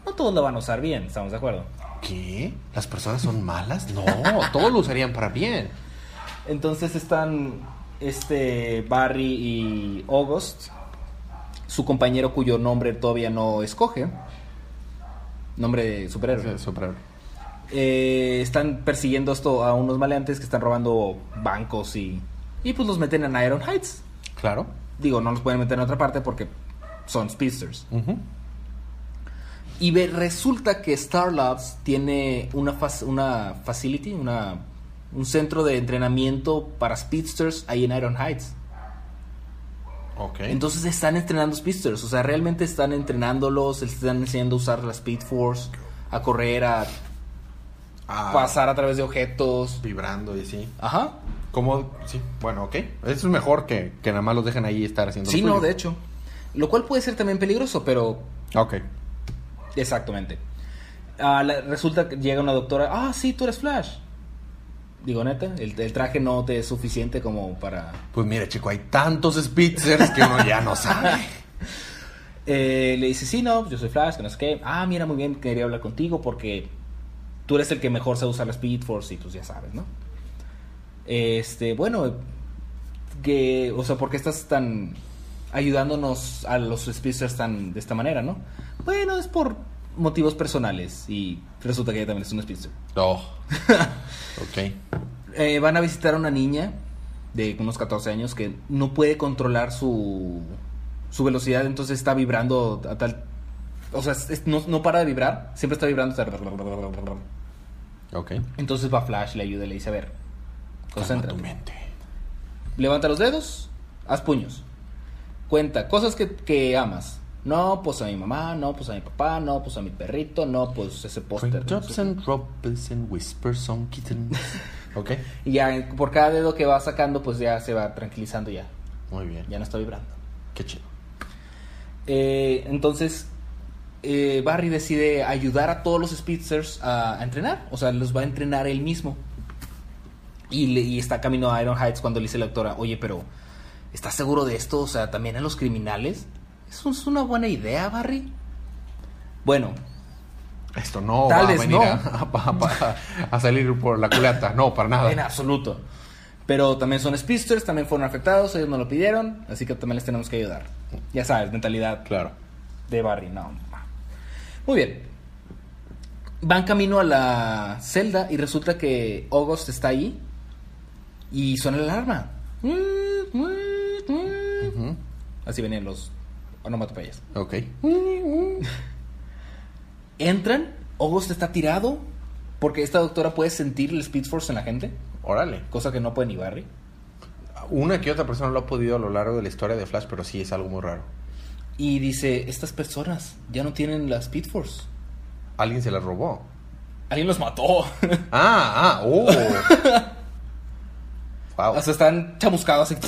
no todos lo van a usar bien, ¿estamos de acuerdo? ¿Qué? ¿Las personas son malas? No, todos lo usarían para bien. Entonces están este Barry y August, su compañero cuyo nombre todavía no escoge, nombre de superhéroe. Super- Eh, están persiguiendo esto a unos maleantes que están robando bancos y, y pues los meten en Iron Heights. Claro. Digo, no los pueden meter en otra parte porque son speedsters. Y ve- resulta que Star Labs tiene una, una facility, una, un centro de entrenamiento para speedsters ahí en Iron Heights. Ok. Entonces están entrenando speedsters, o sea, realmente están entrenándolos, les están enseñando a usar la Speed Force, a correr, a Ah, pasar a través de objetos. Vibrando y así. Ajá. Como, sí, bueno, ok. Eso es mejor que, que nada más los dejen ahí estar haciendo Sí, no, de hecho. Lo cual puede ser también peligroso, pero Ok. exactamente. Ah, la- resulta que llega una doctora, ah, sí, tú eres Flash. Digo, neta, el, el traje no te es suficiente como para... Pues mire, chico, hay tantos Spitzers que uno ya no sabe. Eh, le dice, sí, no, yo soy Flash, que no sé qué. Ah, mira, muy bien, quería hablar contigo porque tú eres el que mejor sabe usar la Speed Force y pues ya sabes, ¿no? Este, bueno, que, o sea, ¿por qué estás tan ayudándonos a los Speedsters tan de esta manera, no? Bueno, es por motivos personales y resulta que ella también es un Speedster. Oh. ok. Eh, van a visitar a una niña de unos 14 años que no puede controlar su, su velocidad, entonces está vibrando a tal... O sea, es- no, no para de vibrar, siempre está vibrando. Ok. Entonces va Flash, le ayuda y le dice, a ver, concéntrate. tu mente. Levanta los dedos, haz puños. Cuenta, cosas que, que amas. No, pues a mi mamá, no, pues a mi papá, no, pues a mi perrito, no, pues ese póster. qué. and drops and whispers on kittens. ok, Y ya por cada dedo que va sacando, pues ya se va tranquilizando ya. muy bien. Ya no está vibrando. Qué chido. Eh, entonces, eh, Barry decide ayudar a todos los Speedsters a, a entrenar. O sea, los va a entrenar él mismo. Y, le- y está camino a Iron Heights cuando le dice la doctora, oye, pero ¿estás seguro de esto? O sea, también a los criminales. ¿Eso es una buena idea, Barry? Bueno, Esto no Tal va a venir no. a, a- a salir por la culata. No, para nada. en absoluto. Pero también son Speedsters, también fueron afectados, ellos no lo pidieron, así que también les tenemos que ayudar. Ya sabes, mentalidad Claro. de Barry, no. Muy bien. Van camino a la celda y resulta que August está ahí y suena la alarma. Así venían los onomatopeyas. Ok. Entran, August está tirado porque esta doctora puede sentir el Speed Force en la gente, Órale. cosa que no puede ni Barry. Una que otra persona lo ha podido a lo largo de la historia de Flash, pero sí es algo muy raro. Y dice, estas personas ya no tienen la Speed Force. Alguien se la robó. Alguien los mató. Ah, ah, oh. wow. O sea, están chamuscados así.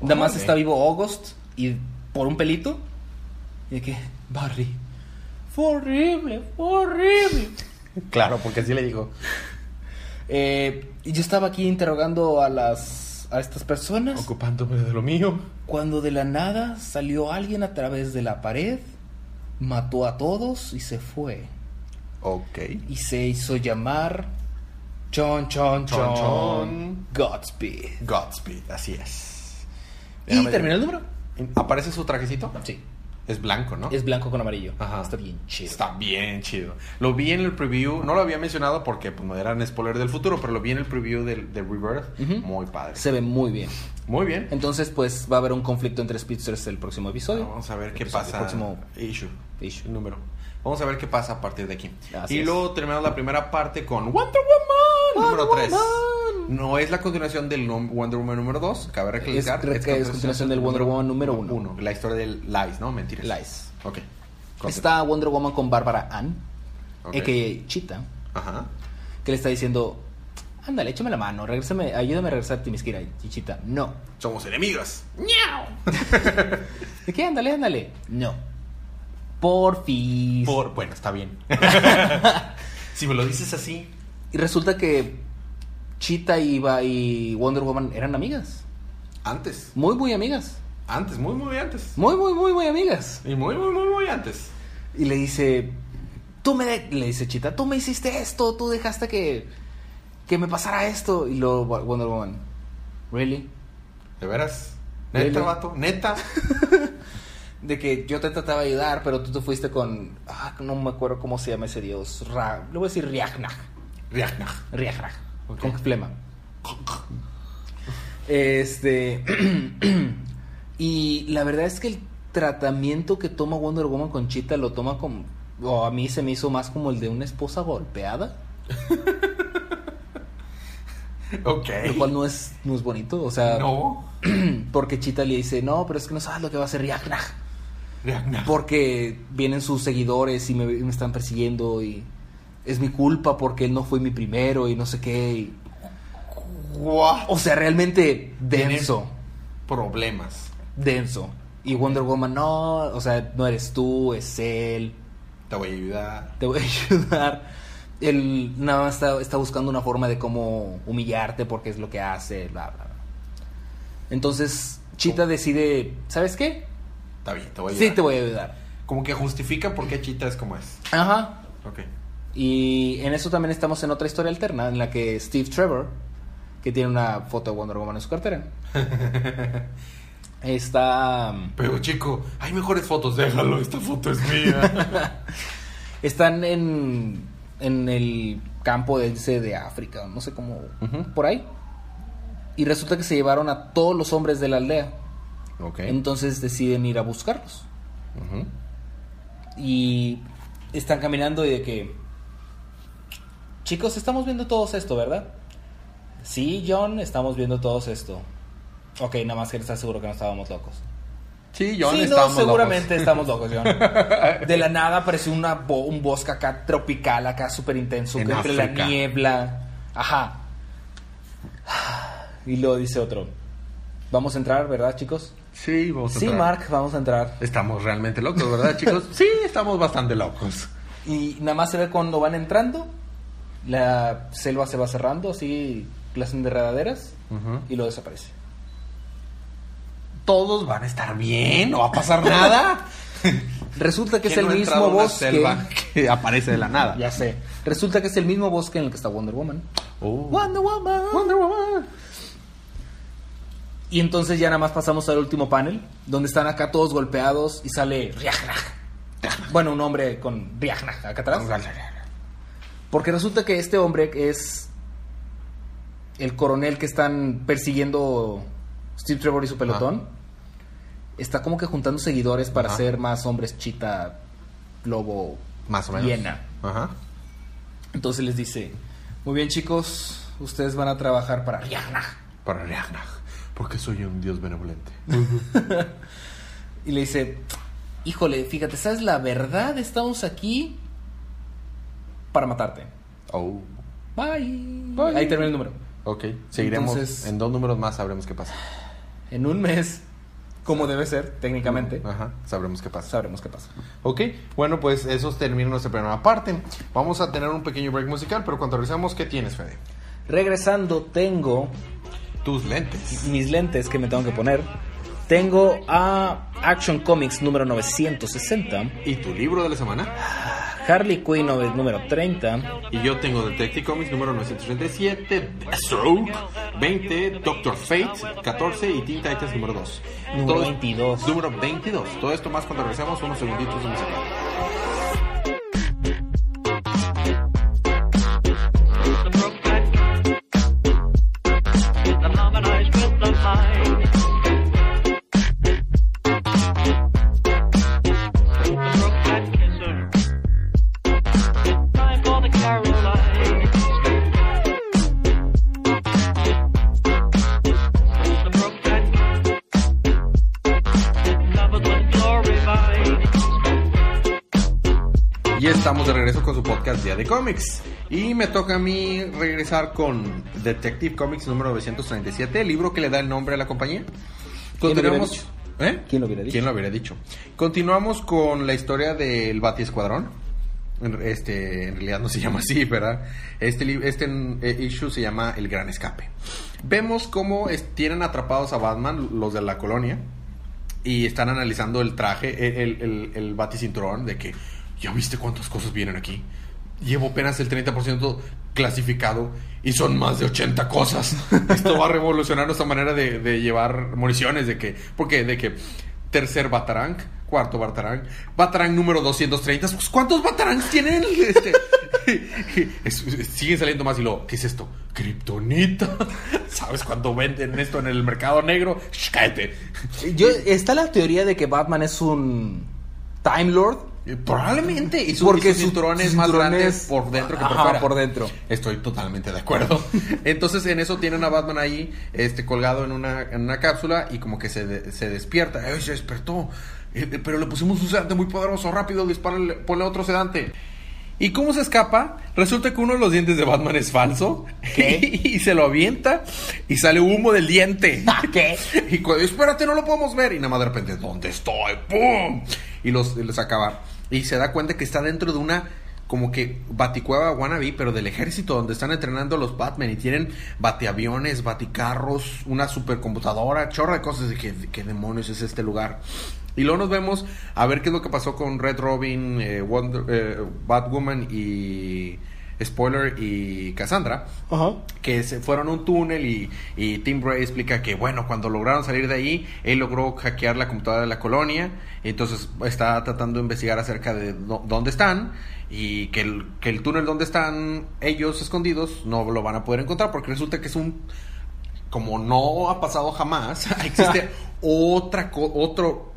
Nada más está vivo August y por un pelito. Y de que, Barry, fue horrible, fue horrible. Claro, porque así le dijo. Eh, y yo estaba aquí interrogando a las a estas personas Ocupándome de lo mío. cuando de la nada salió alguien a través de la pared, mató a todos y se fue. Ok. Y se hizo llamar Chon Chon Chon, Chon. Godspeed. Godspeed, así es. ¿Y terminó el número? ¿Aparece su trajecito? Sí. Es blanco, ¿no? Es blanco con amarillo. Ajá. Está bien chido. Está bien chido. Lo vi en el preview, no lo había mencionado porque pues, no eran spoiler del futuro, pero lo vi en el preview del de Rebirth. Muy padre. Se ve muy bien. Muy bien. Entonces, pues va a haber un conflicto entre Speedsters el próximo episodio. Vamos a ver qué El pasa. próximo issue. issue. El número. Vamos a ver qué pasa a partir de aquí. Así y es. luego terminamos la primera parte con Wonder Woman número 3. No es la continuación del Wonder Woman número 2. Cabe recalcar. Es- que es continuación del Wonder Woman número uno. uno. La historia del Lies, ¿no? Mentiras. Lies. Ok. Está Wonder Woman con Bárbara Ann, Ok. a.k.a. Cheetah, Ajá. que le está diciendo, ándale, échame la mano, regrésame, ayúdame a regresar a Timisquira. Y Cheetah, no. Somos enemigas. ¿De qué? Ándale, ándale. No. Porfis. Por... Bueno, está bien. si me lo dices así. Y resulta que Cheetah y, y Wonder Woman eran amigas. Antes. Muy, muy amigas. Antes, muy, muy antes. Muy, muy, muy, muy amigas. Y muy, muy, muy, muy antes. Y le dice, tú me, de- le dice Chita, tú me hiciste esto, tú dejaste que, que me pasara esto. Y luego Wonder Woman, ¿really? ¿De veras? ¿Neta, Really? vato? ¿Neta? De que yo te trataba de ayudar, pero tú te fuiste con, ah, no me acuerdo cómo se llama ese dios, Ra, le voy a decir Riagnach, Riagnach. Riagnach, Ok. con flema. Este, y la verdad es que el tratamiento que toma Wonder Woman con Chita lo toma como, o a mí se me hizo más como el de una esposa golpeada. Ok. Lo cual no es, no es bonito, o sea, No. porque Chita le dice, no, pero es que no sabes lo que va a hacer Riagnach. porque vienen sus seguidores y me, me están persiguiendo y es mi culpa porque él no fue mi primero y no sé qué. y- What? O sea, realmente denso, Problemas. denso. Y Wonder Woman, no, o sea, no eres tú, es él, Te voy a ayudar. te voy a ayudar. Él nada más está, está buscando una forma de cómo humillarte porque es lo que hace, bla, bla, bla. Entonces, Chita decide, ¿sabes qué? Está bien, te voy a ayudar. Sí, te voy a ayudar. Como que justifica por qué Chita es como es. Ajá. Ok. Y en eso también estamos en otra historia alterna en la que Steve Trevor, que tiene una foto de Wonder Woman en su cartera, está... Pero chico, hay mejores fotos, déjalo, esta foto es mía. Están en, en el campo ese de África, no sé cómo, por ahí. Y resulta que se llevaron a todos los hombres de la aldea. Entonces deciden ir a buscarlos. Y están caminando y de que... Chicos, estamos viendo todos esto, ¿verdad? Sí, John, estamos viendo todos esto. Ok, nada más que estar seguro que no estábamos locos. Sí, John, sí, no, seguramente locos. estamos locos, John. De la nada apareció una bo- un bosque acá tropical, acá súper intenso, En entre África. la niebla. Ajá. Y luego dice otro. Vamos a entrar, ¿verdad, chicos? Sí, vamos a Sí, entrar. Mark, vamos a entrar. Estamos realmente locos, ¿verdad, chicos? Sí, estamos bastante locos. Y nada más se ve cuando van entrando, la selva se va cerrando, así, las enredaderas, Ujú. y luego desaparece. Todos van a estar bien, no va a pasar nada. Resulta que es ¿Quién el no mismo bosque. selva que aparece de la nada. Ya sé. Resulta que es el mismo bosque en el que está Wonder Woman. Oh. Wonder Woman. Wonder Woman. Y entonces ya nada más pasamos al último panel, donde están acá todos golpeados y sale Riagnaj. Bueno, un hombre con Riagnaj acá atrás. Porque resulta que este hombre es el coronel que están persiguiendo Steve Trevor y su pelotón. Está como que juntando seguidores para ser más hombres chita, lobo, Más o menos. hiena. Ajá. Entonces les dice, muy bien chicos, ustedes van a trabajar para Riagnaj. Para Riagnaj, porque soy un dios benevolente. Y le dice, híjole, fíjate, ¿sabes la verdad? Estamos aquí para matarte. Oh. Bye. Bye. Ahí termina el número. Ok, seguiremos. Entonces- en dos números más sabremos qué pasa. En un mes, como debe ser, técnicamente, Ajá, sabremos qué pasa. sabremos qué pasa. Ok, bueno, pues eso termina nuestra primera parte. Vamos a tener un pequeño break musical, pero cuando regresamos, ¿qué tienes, Fede? Regresando, tengo Tus lentes. mis lentes que me tengo que poner. Tengo a Action Comics número 960, ¿Y tu libro de la semana? Harley Quinn número 30, Y yo tengo Detective Comics número 937, Deathstroke 20, Doctor Fate 14 y Teen Titans número 2. Número Todo- 22. Número 22. Todo esto más cuando regresamos unos segunditos de de regreso con su podcast Día de Cómics. Y me toca a mí regresar con Detective Comics número 937, el libro que le da el nombre a la compañía. ¿Quién lo hubiera Continuamos. dicho? ¿Eh? ¿Quién lo hubiera dicho? ¿Quién lo hubiera dicho? Continuamos con la historia del Bati Escuadrón. Este, en realidad no se llama así, ¿verdad? Este, este eh, issue se llama El Gran Escape. Vemos cómo es- tienen atrapados a Batman los de la colonia y están analizando el traje, el, el, el baticinturón, de que ya viste cuántas cosas vienen aquí. Llevo apenas el 30% clasificado y son más de 80 cosas. Esto va a revolucionar nuestra manera de, de llevar municiones, de que, porque de que tercer Batarang, cuarto Batarang, Batarang número 230, pues, ¿cuántos Batarangs tienen? Este, es- es- siguen saliendo más y luego, ¿qué es esto? Kryptonita. ¿Sabes cuánto venden esto en el mercado negro? Shh, cállate. Yo, está la teoría de que Batman es un Time Lord. Eh, Probablemente. Y su, Porque y su cinturón es más grande es- por dentro que por Ajá, fuera. por dentro. Estoy totalmente de acuerdo. Entonces en eso tienen a Batman ahí, este, colgado en una, en una cápsula y como que se, de- se despierta. ¡Ay, se despertó! Eh, eh, pero le pusimos un sedante muy poderoso. Rápido, dispárale, ponle otro sedante. ¿Y cómo se escapa? Resulta que uno de los dientes de Batman es falso. ¿Qué? y se lo avienta y sale humo del diente. ¿Qué? Y cuando, espérate, no lo podemos ver. Y nada más de repente, ¿dónde estoy? ¡Pum! Y los, los acaba. Y se da cuenta que está dentro de una como que baticueva wannabe, pero del ejército, donde están entrenando los Batman y tienen bateaviones, baticarros, una supercomputadora, chorra de cosas. Que, ¿qué demonios es este lugar? Y luego nos vemos a ver qué es lo que pasó con Red Robin, eh, Wonder- eh, Batwoman y... Spoiler y Cassandra que se fueron a un túnel y, y Tim Bray explica que bueno, cuando lograron salir de ahí, él logró hackear la computadora de la colonia, entonces está tratando de investigar acerca de dó- dónde están y que el, que el túnel donde están ellos escondidos no lo van a poder encontrar porque resulta que es un como no ha pasado jamás, existe otra otro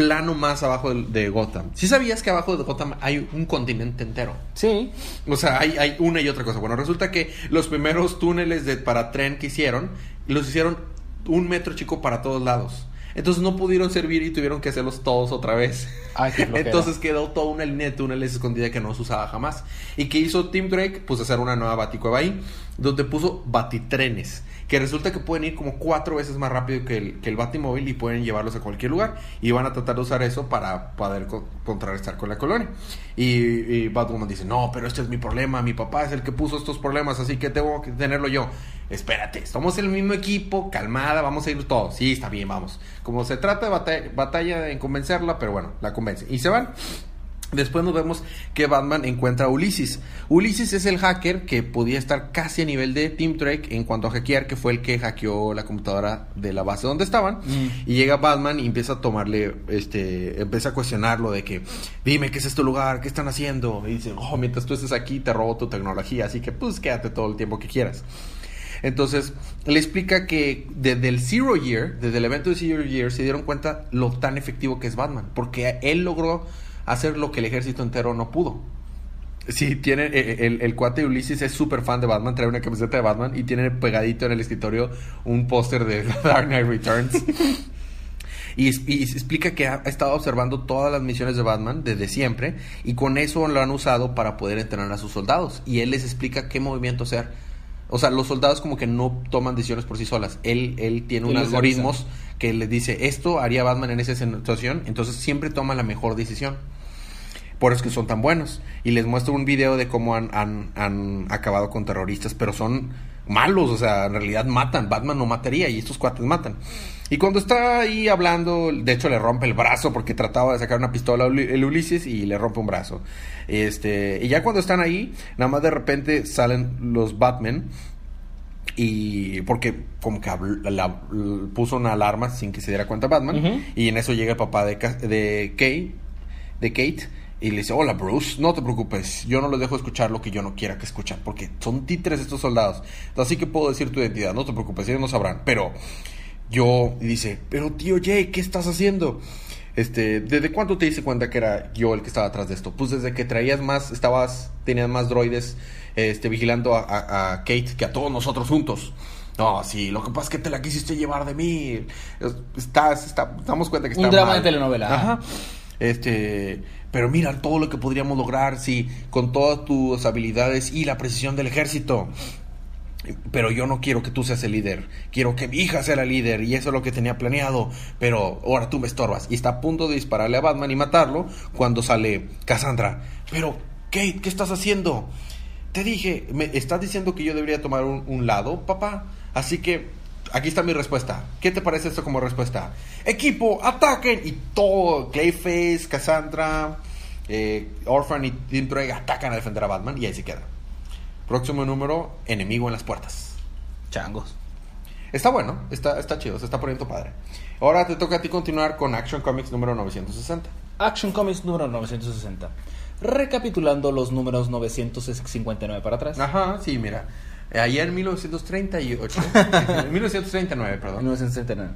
plano más abajo de, de Gotham. Si sabías que abajo de Gotham hay un continente entero? Sí. O sea, hay, hay una y otra cosa. Bueno, resulta que los primeros túneles de, para tren que hicieron, los hicieron un metro chico para todos lados. Entonces no pudieron servir y tuvieron que hacerlos todos otra vez. Ay, qué. Entonces quedó toda una línea de túneles escondida que no se usaba jamás. ¿Y qué hizo Tim Drake? Pues hacer una nueva baticueva ahí, donde puso batitrenes. Que resulta que pueden ir como cuatro veces más rápido que el, que el batimóvil y pueden llevarlos a cualquier lugar. Y van a tratar de usar eso para poder co- contrarrestar con la colonia. Y, y Batwoman dice, no, pero este es mi problema. Mi papá es el que puso estos problemas, así que tengo que tenerlo yo. Espérate, somos el mismo equipo, calmada, vamos a ir todos. Sí, está bien, vamos. Como se trata de batalla, batalla en convencerla, pero bueno, la convence. Y se van. Después nos vemos que Batman encuentra a Ulises. Ulises es el hacker que podía estar casi a nivel de Tim Drake en cuanto a hackear, que fue el que hackeó la computadora de la base donde estaban. Mm. Y llega Batman y empieza a tomarle, este, empieza a cuestionarlo de que, dime qué es este lugar, qué están haciendo. Y dice, oh, mientras tú estés aquí te robo tu tecnología, así que pues quédate todo el tiempo que quieras. Entonces, le explica que desde el Zero Year, desde el evento de Zero Year, se dieron cuenta lo tan efectivo que es Batman. Porque él logró hacer lo que el ejército entero no pudo. Sí, tiene eh, el, el cuate Ulises es súper fan de Batman, trae una camiseta de Batman y tiene pegadito en el escritorio un póster de Dark Knight Returns. Y, y explica que ha, ha estado observando todas las misiones de Batman desde siempre y con eso lo han usado para poder entrenar a sus soldados. Y él les explica qué movimiento hacer. O sea, los soldados como que no toman decisiones por sí solas. Él, él tiene unos algoritmos que les dice, esto haría Batman en esa situación, entonces siempre toma la mejor decisión. Por eso es que son tan buenos. Y les muestro un video de cómo han, han- han acabado con terroristas, pero son malos, o sea, en realidad matan. Batman no mataría y estos cuates matan. Y cuando está ahí hablando, de hecho le rompe el brazo porque trataba de sacar una pistola el Ulises y le rompe un brazo. Este, y ya cuando están ahí, nada más de repente salen los Batman y porque como que la- puso una alarma sin que se diera cuenta Batman y en eso llega el papá de, de Kate de Kate y le dice hola Bruce no te preocupes yo no les dejo escuchar lo que yo no quiera que escuchen porque son títeres estos soldados. Así que puedo decir tu identidad no te preocupes ellos no sabrán pero yo y dice pero tío Jay qué estás haciendo este, ¿desde cuánto te diste cuenta que era yo el que estaba atrás de esto? Pues desde que traías más, estabas, tenías más droides, este, vigilando a, a- a Kate que a todos nosotros juntos. No, sí, lo que pasa es que te la quisiste llevar de mí. Es- Estás, está, damos cuenta que Un está drama mal. de telenovela. Ajá. Este, pero mira todo lo que podríamos lograr si con todas tus habilidades y la precisión del ejército. Pero yo no quiero que tú seas el líder. Quiero que mi hija sea la líder. Y eso es lo que tenía planeado. Pero ahora tú me estorbas. Y está a punto de dispararle a Batman y matarlo. Cuando sale Cassandra. Pero, Kate, ¿qué estás haciendo? Te dije, ¿me estás diciendo que yo debería tomar un, lado, papá? Así que, aquí está mi respuesta. ¿Qué te parece esto como respuesta? Equipo, ataquen. Y todo, Clayface, Cassandra, eh, Orphan y Tim Drake atacan a defender a Batman. Y ahí se queda. Próximo número, enemigo en las puertas. Changos. Está bueno, está, está chido, se está poniendo padre. Ahora te toca a ti continuar con Action Comics número 960. Action Comics número 960. Recapitulando los números 959 para atrás. Ajá, sí, mira. Eh, Ayer en 1938. en 1939, perdón. 1969.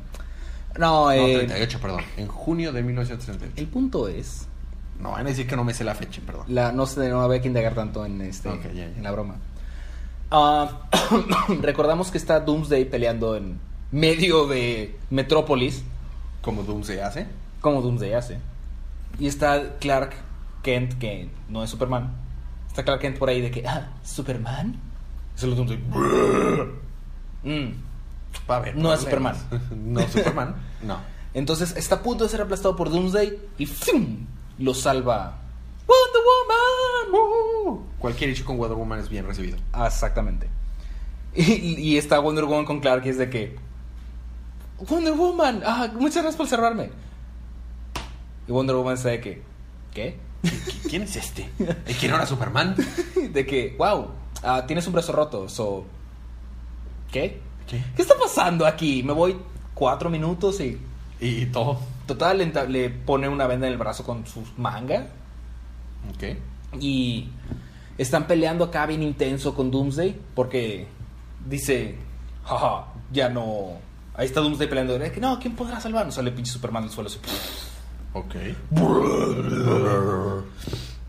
No, No, eh, 38, perdón. En junio de 1938. el punto es. No, van a decir que no me sé la fecha, perdón. La, no sé, no había que indagar tanto en, este, en la broma. Ah, recordamos que está Doomsday peleando en medio de Metrópolis, Como Doom se hace. como Doomsday hace. Y está Clark Kent, que no es Superman. Está Clark Kent por ahí de que, ah, ¿Superman? Es el Doomsday. Mm. A No es problemas. no, Superman. No. Entonces está a punto de ser aplastado por Doomsday y ¡fum! Lo salva Wonder Woman. Cualquier hecho con Wonder Woman es bien recibido. Ah, Exactamente. Y, y está Wonder Woman con Clark y es de que Wonder Woman, ah, muchas gracias por salvarme. Y Wonder Woman está de que ¿qué? ¿Qui- ¿Quién es este? ¿Eh, ¿Quién era Superman? De que, wow, ah, tienes un brazo roto, so ¿qué? ¿Qué? ¿Qué está pasando aquí? Me voy cuatro minutos y Y todo. Total le, pone una venda en el brazo con su manga Ok. Y están peleando acá bien intenso con Doomsday porque dice, jaja, ya no. Ahí está Doomsday peleando. Es que no, ¿quién podrá salvarnos? Sale pinche Superman del suelo. así. Ok.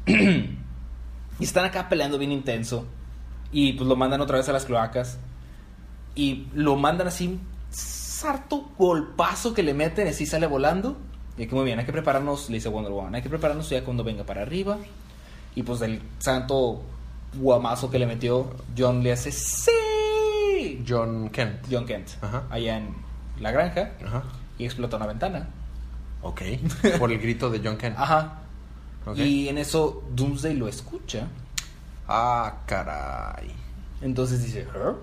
Y están acá peleando bien intenso. Y pues lo mandan otra vez a las cloacas. Y lo mandan así harto golpazo que le meten, así sale volando. Y que muy bien, hay que prepararnos, le dice Wonder Woman, hay que prepararnos ya cuando venga para arriba. Y pues el santo guamazo que le metió, John le hace ¡Sí! John Kent. John Kent, Ajá. allá en la granja, Ajá. y explota una ventana. Ok. Por el grito de John Kent. Ajá. Y en eso Doomsday lo escucha. Ah, caray. Entonces dice, ¿Her?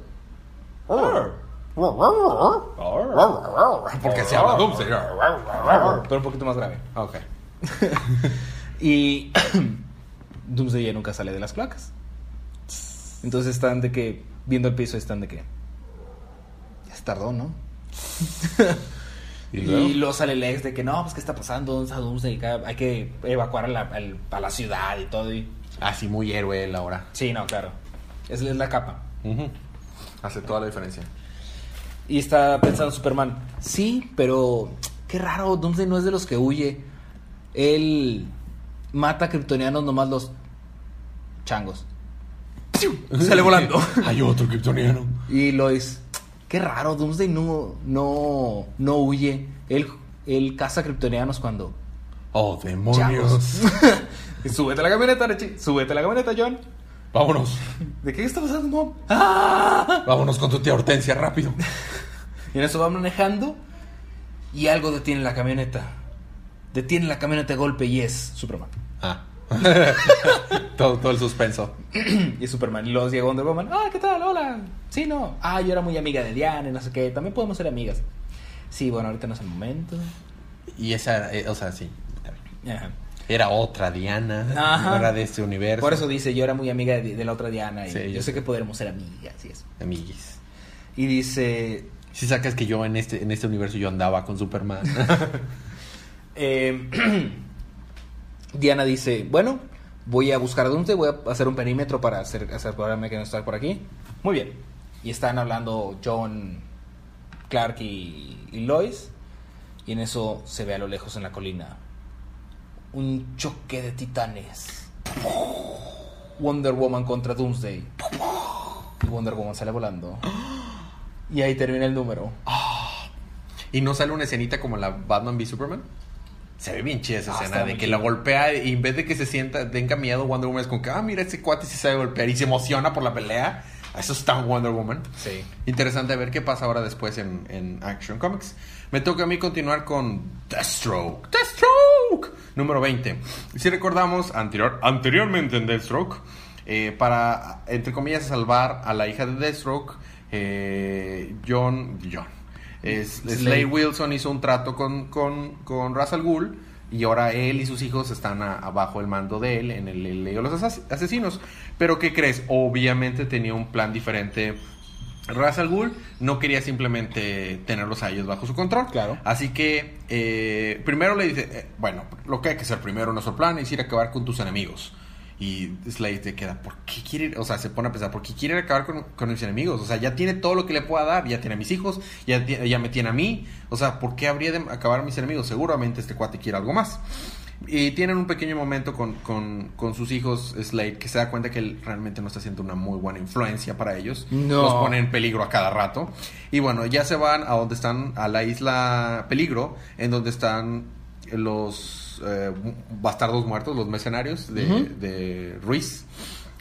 Porque se habla Doomsday. Pero un poquito más grave. Ok. Y Doomsday ya nunca sale de las placas. Entonces están de que, viendo el piso, están de que. Ya se tardó, ¿no? ¿Y Y, luego? sale el ex de que no, pues qué está pasando, ¿Dónde está Doomsday? Acá Hay que evacuar a la, al- a la ciudad y todo. Y... Así muy héroe él ahora. Sí, no, claro. Esa es la capa. Hace toda la diferencia. Y está pensando Superman, sí, pero qué raro, Doomsday no es de los que huye. Él mata a kryptonianos nomás los changos. Sale volando. Hay otro kryptoniano. Y Lois, qué raro, Doomsday no, no, no huye. Él, él caza kryptonianos cuando... Oh, demonios. Súbete a la camioneta, Richie. Súbete a la camioneta, John. Vámonos. ¿De qué está pasando, mom? ¡Ah! Vámonos con tu tía Hortensia, rápido. Y en eso va manejando y algo detiene la camioneta. Detiene la camioneta de golpe y es Superman. Ah. todo, todo el suspenso. y es Superman. Y luego llega Wonder Woman. Ah, ¿qué tal? Hola. Sí, no. Ah, yo era muy amiga de Diana y no sé qué. También podemos ser amigas. Sí, bueno, ahorita no es el momento. Y esa, eh, o sea, sí. Ajá. Era otra Diana. Ajá. No era de este universo. Por eso dice, yo era muy amiga de, de la otra Diana y Sí, yo, yo sé sé. que podremos ser amigas y eso. Amiguis. Y dice, Si sacas que yo en este, en este universo yo andaba con Superman. eh, Diana dice, bueno, voy a buscar a Doomsday, voy a hacer un perímetro para hacer, asegurarme que no está por aquí. Muy bien. Y están hablando John, Clark y, y Lois. Y en eso se ve a lo lejos en la colina un choque de titanes. Wonder Woman contra Doomsday. Y Wonder Woman sale volando. Y ahí termina el número. ¿Y no sale una escenita como la Batman v Superman? Se ve bien chida esa Ah, escena de que la golpea y en vez de que se sienta, tenga miedo, Wonder Woman es como que, ah, mira, ese cuate sí sabe golpear y se emociona por la pelea. Eso está Wonder Woman. Sí. Interesante ver qué pasa ahora después en, en Action Comics. Me toca a mí continuar con Deathstroke. Deathstroke. Número 20. Si recordamos anterior, anteriormente en Deathstroke, eh, para, entre comillas, salvar a la hija de Deathstroke, eh, John... John. Es, Slade. Slade Wilson hizo un trato con, con, con Ra's al Ghul y ahora él y sus hijos están a- abajo el mando de él en el, el de los Asesinos. Pero ¿qué crees? Obviamente tenía un plan diferente. Ra's al Ghul no quería simplemente tenerlos a ellos bajo su control. Claro. Así que eh, primero le dice, eh, bueno, lo que hay que hacer primero en nuestro plan es ir a acabar con tus enemigos. Y Slade te queda, ¿por qué quiere? O sea, se pone a pensar, ¿por qué quiere acabar con, con mis enemigos? O sea, ya tiene todo lo que le pueda dar, ya tiene a mis hijos, ya, ya me tiene a mí. O sea, ¿por qué habría de acabar a mis enemigos? Seguramente este cuate quiere algo más. Y tienen un pequeño momento con, con, con sus hijos, Slade, que se da cuenta que él realmente no está siendo una muy buena influencia para ellos. No. Los pone en peligro a cada rato. Y bueno, ya se van a donde están, a la isla Peligro, en donde están los eh, bastardos muertos, los mercenarios de, de Ruiz.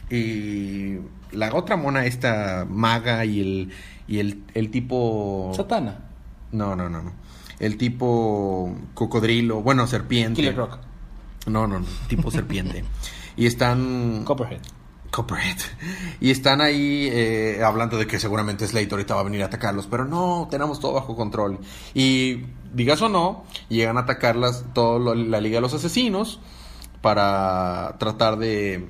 Y la otra mona, esta maga y el, y el, el tipo... Satana. No, no, no, no. El tipo cocodrilo, bueno, serpiente. Killer Rock. No, no, no, tipo serpiente. Y están... Copperhead. Copperhead. Y están ahí eh, hablando de que seguramente Slate ahorita va a venir a atacarlos, pero no, tenemos todo bajo control. Y digas o no, llegan a atacarlas toda la Liga de los Asesinos para tratar de...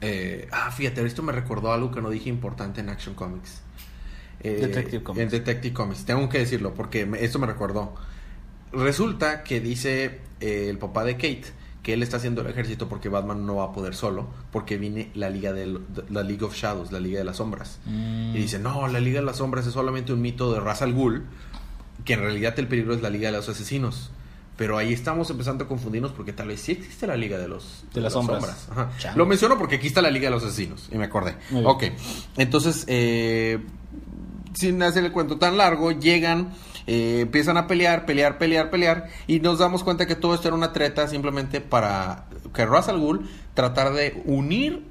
eh, ah, fíjate, esto me recordó algo que no dije importante en Action Comics. Eh, Detective Comics. En Detective Comics. Tengo que decirlo porque me- esto me recordó. Resulta que dice eh, el papá de Kate que él está haciendo el ejército porque Batman no va a poder solo, porque viene la Liga de la League of Shadows, la Liga de las Sombras. Mm. Y dice, "No, la Liga de las Sombras es solamente un mito de Ra's al Ghul, que en realidad el peligro es la Liga de los Asesinos." Pero ahí estamos empezando a confundirnos porque tal vez sí existe la Liga de los De las Sombras. Ajá. Lo menciono porque aquí está la Liga de los Asesinos y me acordé. Ok, entonces eh, sin hacer el cuento tan largo, llegan, eh, empiezan a pelear, pelear, pelear, pelear, y nos damos cuenta que todo esto era una treta simplemente para que Ra's al Ghul tratar de unir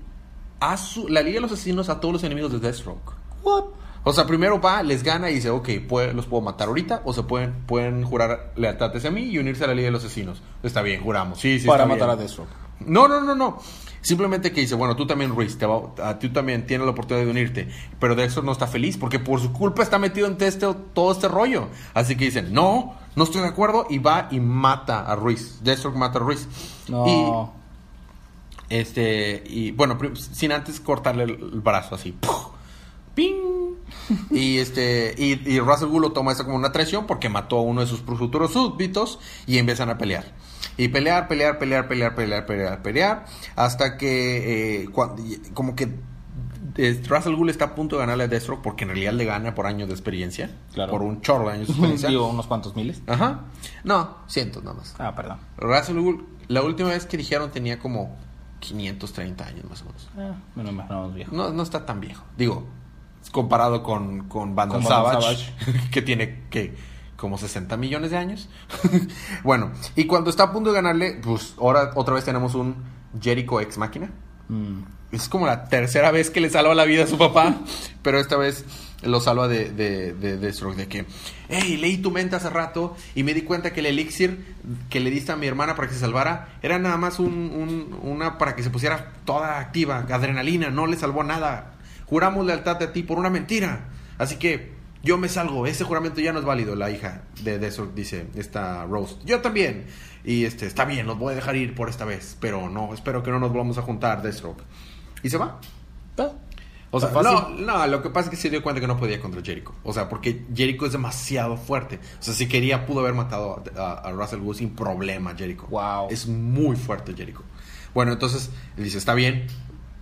a su, la Liga de los Asesinos a todos los enemigos de Deathstroke. What? O sea, primero va, les gana y dice, ok, puede- los puedo matar ahorita, o se pueden, pueden jurar lealtad hacia mí y unirse a la Liga de los Asesinos. Está bien, juramos. Sí, sí, para está matar bien. a Deathstroke. No, no, no, no. Simplemente que dice, bueno, tú también, Ruiz, te va- a tú también tienes la oportunidad de unirte. Pero Dexter no está feliz porque por su culpa está metido en este, todo este rollo. Así que dicen, no, no estoy de acuerdo. Y va y mata a Ruiz. Dexter mata a Ruiz. No. Y, este, y bueno, sin antes cortarle el, el brazo así. ¡puf! ¡Ping! y este, y, y Russell Gould lo toma eso como una traición porque mató a uno de sus futuros súbditos y empiezan a pelear. Y pelear, pelear, pelear, pelear, pelear, pelear, pelear, hasta que eh, cua- y- como que eh, Russell Gould está a punto de ganarle a Deathstroke porque en realidad le gana por años de experiencia. Claro. Por un chorro de años de experiencia. Digo, unos cuantos miles. Ajá. No, cientos nada más. Ah, perdón. Russell Gould, la última vez que dijeron tenía como 530 años más o menos. Ah, me lo imaginamos viejo. No, no está tan viejo. Digo, comparado con, con Vandal Vandal Savage, que tiene que como 60 millones de años. bueno, y cuando está a punto de ganarle, pues ahora otra vez tenemos un Jericho ex máquina. Mm. Es como la tercera vez que le salva la vida a su papá, pero esta vez lo salva de, de, de, de Stroke, de que, hey, leí tu mente hace rato y me di cuenta que el elixir que le diste a mi hermana para que se salvara era nada más un, un- una para que se pusiera toda activa, adrenalina, no le salvó nada. Juramos lealtad a ti por una mentira. Así que yo me salgo, ese juramento ya no es válido, la hija de Deathstroke dice, esta Rose. Yo también. Y este, está bien, los voy a dejar ir por esta vez, pero no, espero que no nos volvamos a juntar, Deathstroke. Y se va. Ah, O sea, Está no, no, lo que pasa es que se dio cuenta que no podía contra Jericho. O sea, porque Jericho es demasiado fuerte. O sea, si quería, pudo haber matado a, a- Russell Gould sin problema, Jericho. Wow. Es muy fuerte Jericho. Bueno, entonces él dice, está bien.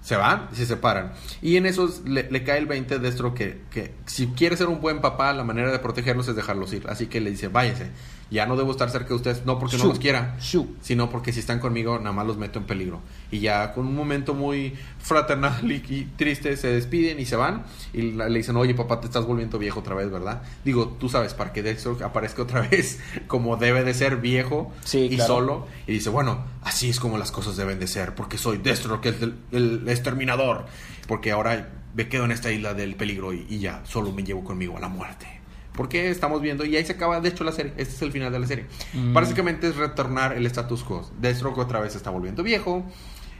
Se van y se separan. Y en eso le, cae el 20 de esto que, que si quiere ser un buen papá, la manera de protegerlos es dejarlos ir. Así que le dice, váyase. Ya no debo estar cerca de ustedes, no porque no Shoo. los quiera, Shoo. sino porque si están conmigo, nada más los meto en peligro. Y ya con un momento muy fraternal y, y triste, se despiden y se van. Y la- le dicen, oye, papá, te estás volviendo viejo otra vez, ¿verdad? Digo, tú sabes, para que Dexter aparezca otra vez como debe de ser viejo Sí, y claro. solo. Y dice, bueno, así es como las cosas deben de ser, porque soy Destro, que es el, el exterminador. Porque ahora me quedo en esta isla del peligro y, y ya, solo me llevo conmigo a la muerte. Porque estamos viendo, y ahí se acaba, de hecho, la serie. Este es el final de la serie. Mm. Básicamente es retornar el status quo. Deathstroke otra vez está volviendo viejo.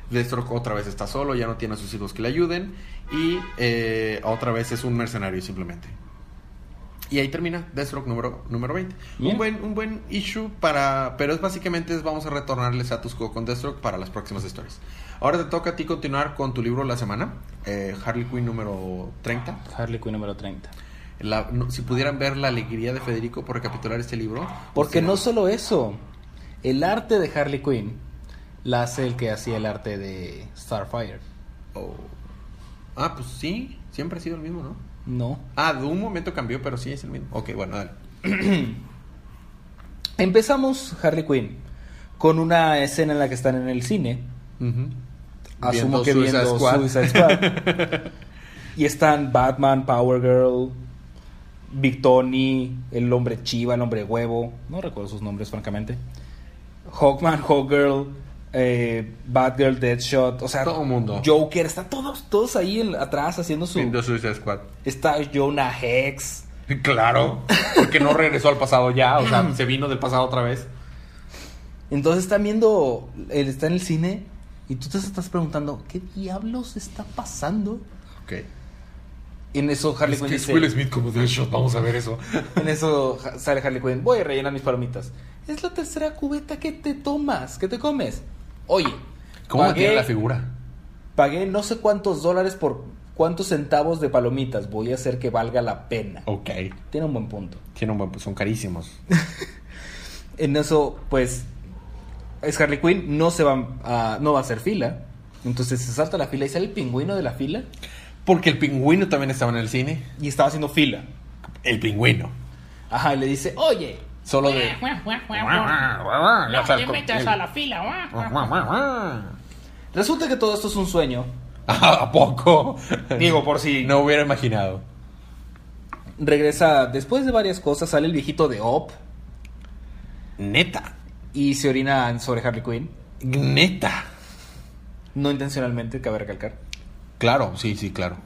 Deathstroke otra vez está solo, ya no tiene a sus hijos que le ayuden. Y eh, otra vez es un mercenario simplemente. Y ahí termina Deathstroke número, número 20. Bien. Un buen, un buen issue para... Pero es básicamente es vamos a retornar el status quo con Deathstroke para las próximas historias. Ahora te toca a ti continuar con tu libro de la semana. eh, Harley Quinn número 30. Harley Quinn número 30. La- no- si pudieran ver la alegría de Federico por recapitular este libro. Porque pues, no solo eso, el arte de Harley Quinn la hace el que hacía el arte de Starfire. oh. Ah, pues sí, siempre ha sido el mismo, ¿no? No. Ah, de un momento cambió, pero sí es el mismo. Ok, bueno, dale. Empezamos Harley Quinn con una escena en la que están en el cine. Asumo Viendo que Suicide viendo Squad. Suicide Squad. y están Batman, Power Girl, Big Tony, el hombre chiva, el hombre huevo. No recuerdo sus nombres, francamente. Hawkman, Hawkgirl, eh, Batgirl, Deadshot. O sea, Todo mundo. Joker. Están todos, todos ahí en- atrás haciendo su. Viendo Suicide Squad. Está Jonah Hex. Claro, porque no regresó al pasado ya, o sea, se vino del pasado otra vez. Entonces están viendo, él está en el cine y tú te estás preguntando, ¿qué diablos está pasando? Ok. En eso Harley Quinn dice, Smith como Deadshot, vamos a ver eso. en eso sale Harley Quinn, voy a rellenar mis palomitas. Es la tercera cubeta que te tomas, que te comes. Oye, ¿Cómo pagué, mantiene la figura? pagué no sé cuántos dólares por cuántos centavos de palomitas. Voy a hacer que valga la pena. Ok. Tiene un buen punto. Tiene un buen, son carísimos. En eso, pues, es Harley Quinn, no se va a, no va a hacer fila. Entonces se salta la fila y sale el pingüino de la fila Porque el pingüino también estaba en el cine. y estaba haciendo fila. El pingüino. Ajá, y le dice, oye, Solo de. No te metas a la fila, resulta que todo esto es un sueño. ¿A poco? Digo, por si... No hubiera imaginado. regresa, después de varias cosas, sale el viejito de Op Neta. y se orina sobre Harley Quinn. Neta. No intencionalmente, cabe recalcar. Claro, sí, sí, claro.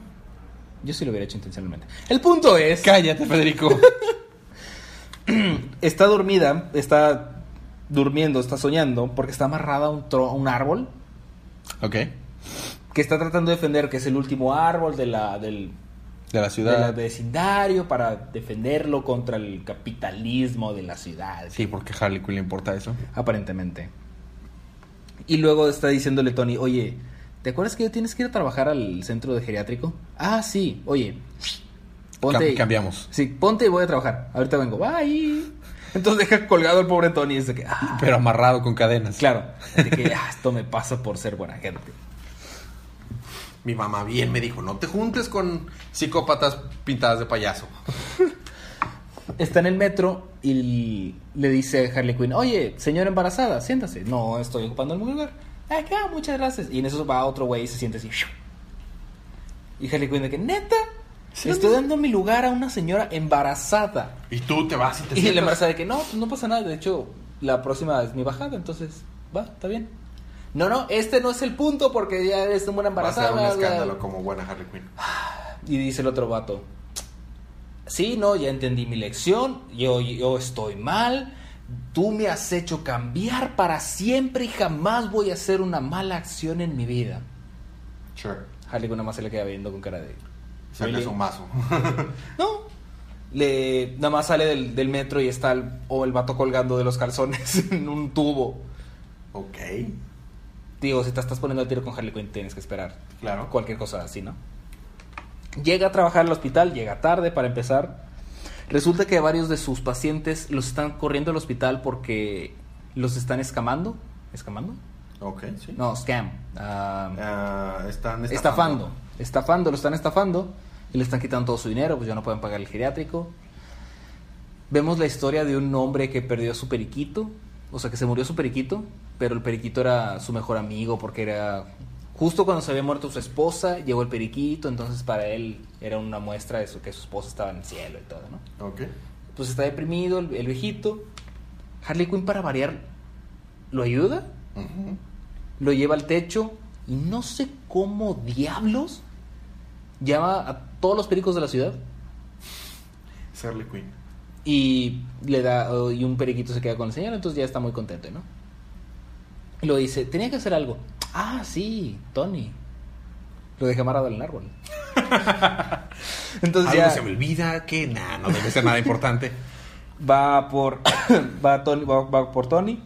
Yo sí lo hubiera hecho intencionalmente. El punto es, Cállate, Federico. está dormida, está durmiendo, está soñando, porque está amarrada a un, tro- a un árbol ok. que está tratando de defender, que es el último árbol de la, del, De la del ciudad. vecindario para defenderlo contra el capitalismo de la ciudad. Sí, porque a Harley Quinn le importa eso. Aparentemente. Y luego está diciéndole Tony, oye, ¿te acuerdas que tienes que ir a trabajar al centro de geriátrico? Ah, sí, oye, ponte... Cam- cambiamos. Sí, ponte y voy a trabajar. Ahorita vengo, bye. Entonces deja colgado el pobre Tony y es de que, ah, Pero amarrado con cadenas. claro, de que ah, esto me pasa por ser buena gente. Mi mamá bien me dijo, no te juntes con psicópatas pintadas de payaso. Está en el metro y le dice a Harley Quinn, oye, señora embarazada, siéntase. No, estoy ocupando el lugar. Acá, muchas gracias. Y en eso va otro güey y se siente así. Y Harley Quinn de que, neta, Sí, estoy no. dando mi lugar a una señora embarazada. Y tú te vas y te Y la sientas. embarazada de que, no, pues no pasa nada. De hecho, la próxima es mi bajada, entonces, va, está bien. No, no, este no es el punto porque ya eres una Va a ser embarazada. un escándalo como buena Harley Quinn. Y dice el otro vato, sí, no, ya entendí mi lección, yo, yo estoy mal, tú me has hecho cambiar para siempre y jamás voy a hacer una mala acción en mi vida. Sure. Harley Quinn nada más se le queda viendo con cara de... "Really?". su mazo. No. Le, nada más sale del, del metro y está el, o el vato colgando de los calzones en un tubo. ok. Digo, si te estás poniendo al tiro con Harley Quinn, tienes que esperar. Claro. Cualquier cosa así, ¿no? Llega a trabajar al hospital, llega tarde para empezar. Resulta que varios de sus pacientes los están corriendo al hospital porque los están escamando. ¿Escamando? Ok, sí. No, scam. Ah, Ah, están estafando. Estafando, lo están estafando. Y le están quitando todo su dinero, pues ya no pueden pagar el geriátrico. Vemos la historia de un hombre que perdió a su periquito. O sea, que se murió su periquito. Pero el periquito era su mejor amigo porque era... Justo cuando se había muerto su esposa, llegó el periquito. Entonces para él era una muestra de su, que su esposa estaba en el cielo y todo, ¿no? Ok. Pues está deprimido el, el viejito. Harley Quinn para variar lo ayuda lo lleva al techo y no sé cómo diablos llama a todos los pericos de la ciudad Es Harley Quinn. y le da y un periquito se queda con el señor, entonces ya está muy contento, ¿no? Y lo dice, tenía que hacer algo. Ah, sí, Tony. Lo dejé amarrado en el árbol. entonces Algo ya se me olvida que nah, no debe ser nada importante. va por va, Tony, va, va por Tony.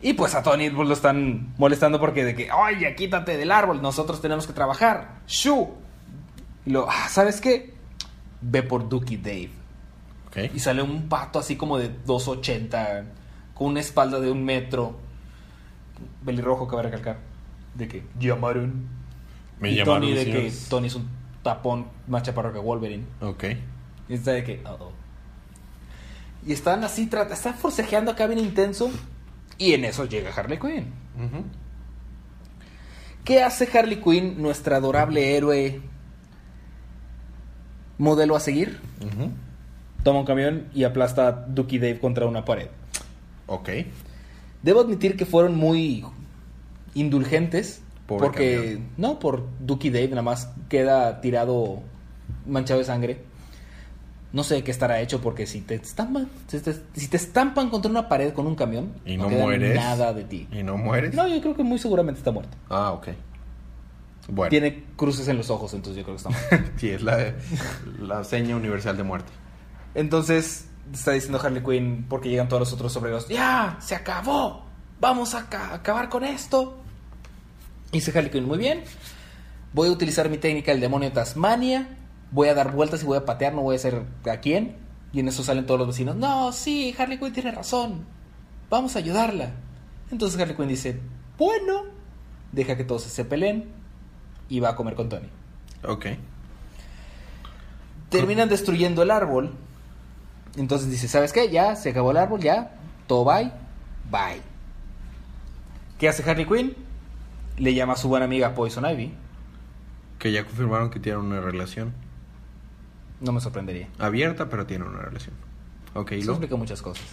Y pues a Tony pues, lo están molestando porque de que, oye, quítate del árbol, nosotros tenemos que trabajar. ¡Shu! Y lo, ah, ¿sabes qué? Ve por Dookie Dave. Ok. Y sale un pato así como de 2.80, con una espalda de un metro. Va a recalcar. De que llamaron. Me y llamaron, Tony de que señores. Tony es un tapón más chaparro que Wolverine. Ok. Y está de que, "Uh-oh". Y están así, tra- están forcejeando acá bien intenso. Y en eso llega Harley Quinn. Ujú. ¿Qué hace Harley Quinn, nuestra adorable héroe modelo a seguir? Ujú. Toma un camión y aplasta a Dookie Dave contra una pared. Ok. Debo admitir que fueron muy indulgentes. Pobre porque, camión. no, por Dookie Dave nada más queda tirado, manchado de sangre. No sé qué estará hecho porque si te estampan, si te, si te estampan contra una pared con un camión, Y no queda mueres. nada de ti. ¿Y no mueres? No, yo creo que muy seguramente está muerto. Ah, ok. Bueno. Tiene cruces en los ojos, entonces yo creo que está muerto. Sí, es la, la seña universal de muerte. Entonces está diciendo Harley Quinn porque llegan todos los otros obreros. ¡Ya! ¡Se acabó! ¡Vamos a ca- acabar con esto! Y dice Harley Quinn, muy bien. Voy a utilizar mi técnica del demonio de Tasmania. Voy a dar vueltas y voy a patear, no voy a ser a quién. Y en eso salen todos los vecinos. No, sí, Harley Quinn tiene razón. Vamos a ayudarla. Entonces Harley Quinn dice, bueno, deja que todos se peleen y va a comer con Tony. Ok. Terminan destruyendo el árbol. Entonces dice, ¿sabes qué? Ya, se acabó el árbol, ya. Todo bye. Bye. ¿Qué hace Harley Quinn? Le llama a su buena amiga Poison Ivy. Que ya confirmaron que tienen una relación. No me sorprendería. Abierta, pero tiene una relación. Ok, Eso explica muchas cosas.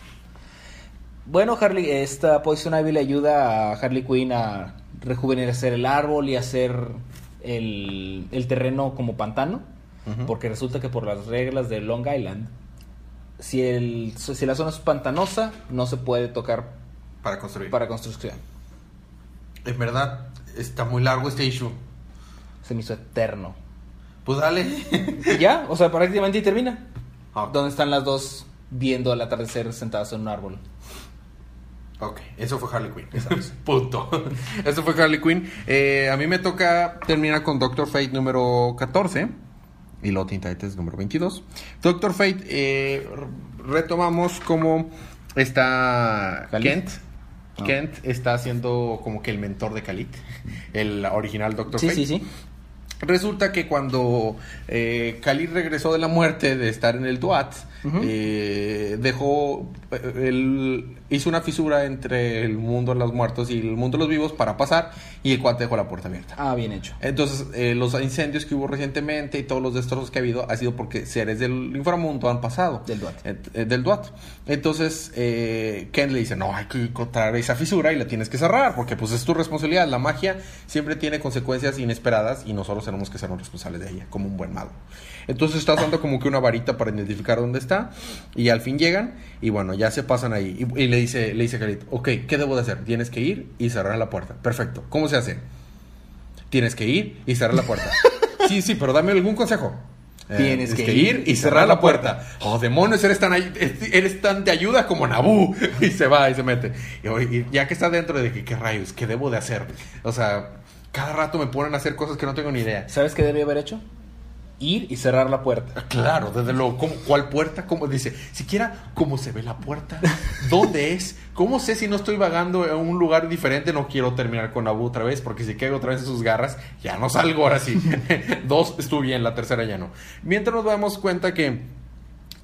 Bueno, Harley, esta Poison Ivy le ayuda a Harley Quinn a rejuvenecer el árbol y hacer el, el terreno como pantano. Porque resulta que por las reglas de Long Island, si, el, si la zona es pantanosa, no se puede tocar Para construir. para construcción. En verdad, está muy largo este issue. Se me hizo eterno. Pues dale. Y ya, o sea, prácticamente termina. Ah, Donde están las dos viendo el atardecer sentadas en un árbol. Ok, eso fue Harley Quinn. Punto. Eso fue Harley Quinn. Eh, a mí me toca terminar con Doctor Fate número 14 y luego Teen Titans número 22. Doctor Fate, eh, retomamos como está. Kent. Ah. Kent está siendo como que el mentor de Khalid, el original Doctor Sí, Fate. sí, sí. Resulta que cuando eh, Khalid regresó de la muerte de estar en el Duat, Eh, dejó, él hizo una fisura entre el mundo de los muertos y el mundo de los vivos para pasar y el cuate dejó la puerta abierta. Ah, bien hecho. Entonces, eh, los incendios que hubo recientemente y todos los destrozos que ha habido ha sido porque seres del inframundo han pasado. Del Duat. Eh, eh, del Duat. Entonces, eh, Ken le dice, no, hay que encontrar esa fisura y la tienes que cerrar porque pues es tu responsabilidad. La magia siempre tiene consecuencias inesperadas y nosotros tenemos que ser los responsables de ella, como un buen mago. Entonces está usando como que una varita para identificar dónde está y al fin llegan y bueno, ya se pasan ahí. Y, y le dice, le dice Khalid, ok, ¿qué debo de hacer? Tienes que ir y cerrar la puerta. Perfecto. ¿Cómo se hace? Tienes que ir y cerrar la puerta. sí, sí, pero dame algún consejo. Eh, Tienes que ir y cerrar la puerta. Oh, demonios, eres tan, eres tan de ayuda como Nabú. Y se va y se mete. Y, y ya que está dentro de que, ¿qué rayos? ¿Qué debo de hacer? O sea, cada rato me ponen a hacer cosas que no tengo ni idea. ¿Sabes qué debería haber hecho? Ir y cerrar la puerta. Claro, desde luego. ¿Cómo- ¿Cuál puerta? ¿Cómo dice? Siquiera cómo se ve la puerta, dónde es, cómo sé si no estoy vagando en un lugar diferente. No quiero terminar con Abu otra vez, porque si caigo otra vez en sus garras, ya no salgo ahora sí. Dos estuve bien, la tercera ya no. Mientras nos damos cuenta que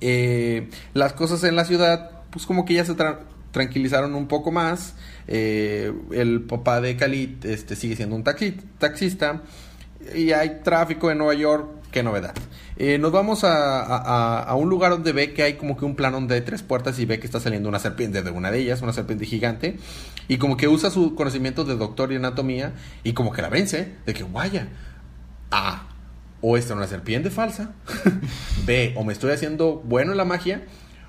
eh, las cosas en la ciudad, pues como que ya se tra- tranquilizaron un poco más. Eh, el papá de Khalid este, sigue siendo un taxi- taxista. Y hay tráfico en Nueva York, qué novedad. Eh, nos vamos a, a- un lugar donde ve que hay como que un plano donde tres puertas y ve que está saliendo una serpiente de una de ellas, una serpiente gigante. Y como que usa su conocimiento de doctor y anatomía y como que la vence, de que vaya. A. O esta es una serpiente falsa. B. O me estoy haciendo bueno en la magia.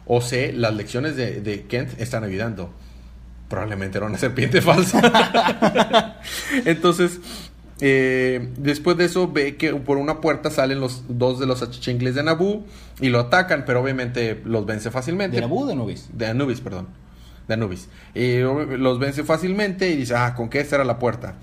O C. Las lecciones de, de Kent están ayudando. Probablemente era una serpiente falsa. Entonces, eh, después de eso, ve que por una puerta salen los dos de los achichingles de Naboo y lo atacan, pero obviamente los vence fácilmente. ¿De Naboo o de Nubis? De Anubis, perdón. De Anubis. Ob- los vence fácilmente y dice, ah, con que esta era la puerta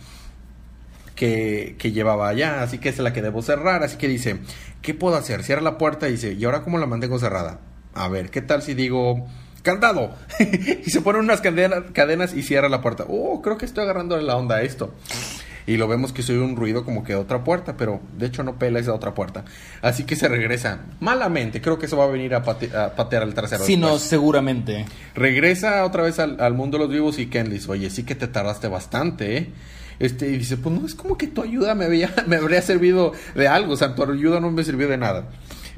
que, que llevaba allá, así que esa es la que debo cerrar. Así que dice, ¿qué puedo hacer? Cierra la puerta y dice, ¿y ahora cómo la mantengo cerrada? A ver, ¿qué tal si digo, candado? y se ponen unas cadena- cadenas y cierra la puerta. Oh, creo que estoy agarrando la onda a esto. Y lo vemos que se oye un ruido como que de otra puerta, pero de hecho no pela esa otra puerta. Así que se regresa malamente. Creo que eso va a venir a, pate- a patear al trasero. Sí, no, seguramente. Regresa otra vez al, al mundo de los vivos y Ken le dice, oye, sí que te tardaste bastante, ¿eh? Este, y dice, pues no, es como que tu ayuda me, había, me habría servido de algo, o sea, tu ayuda no me sirvió de nada.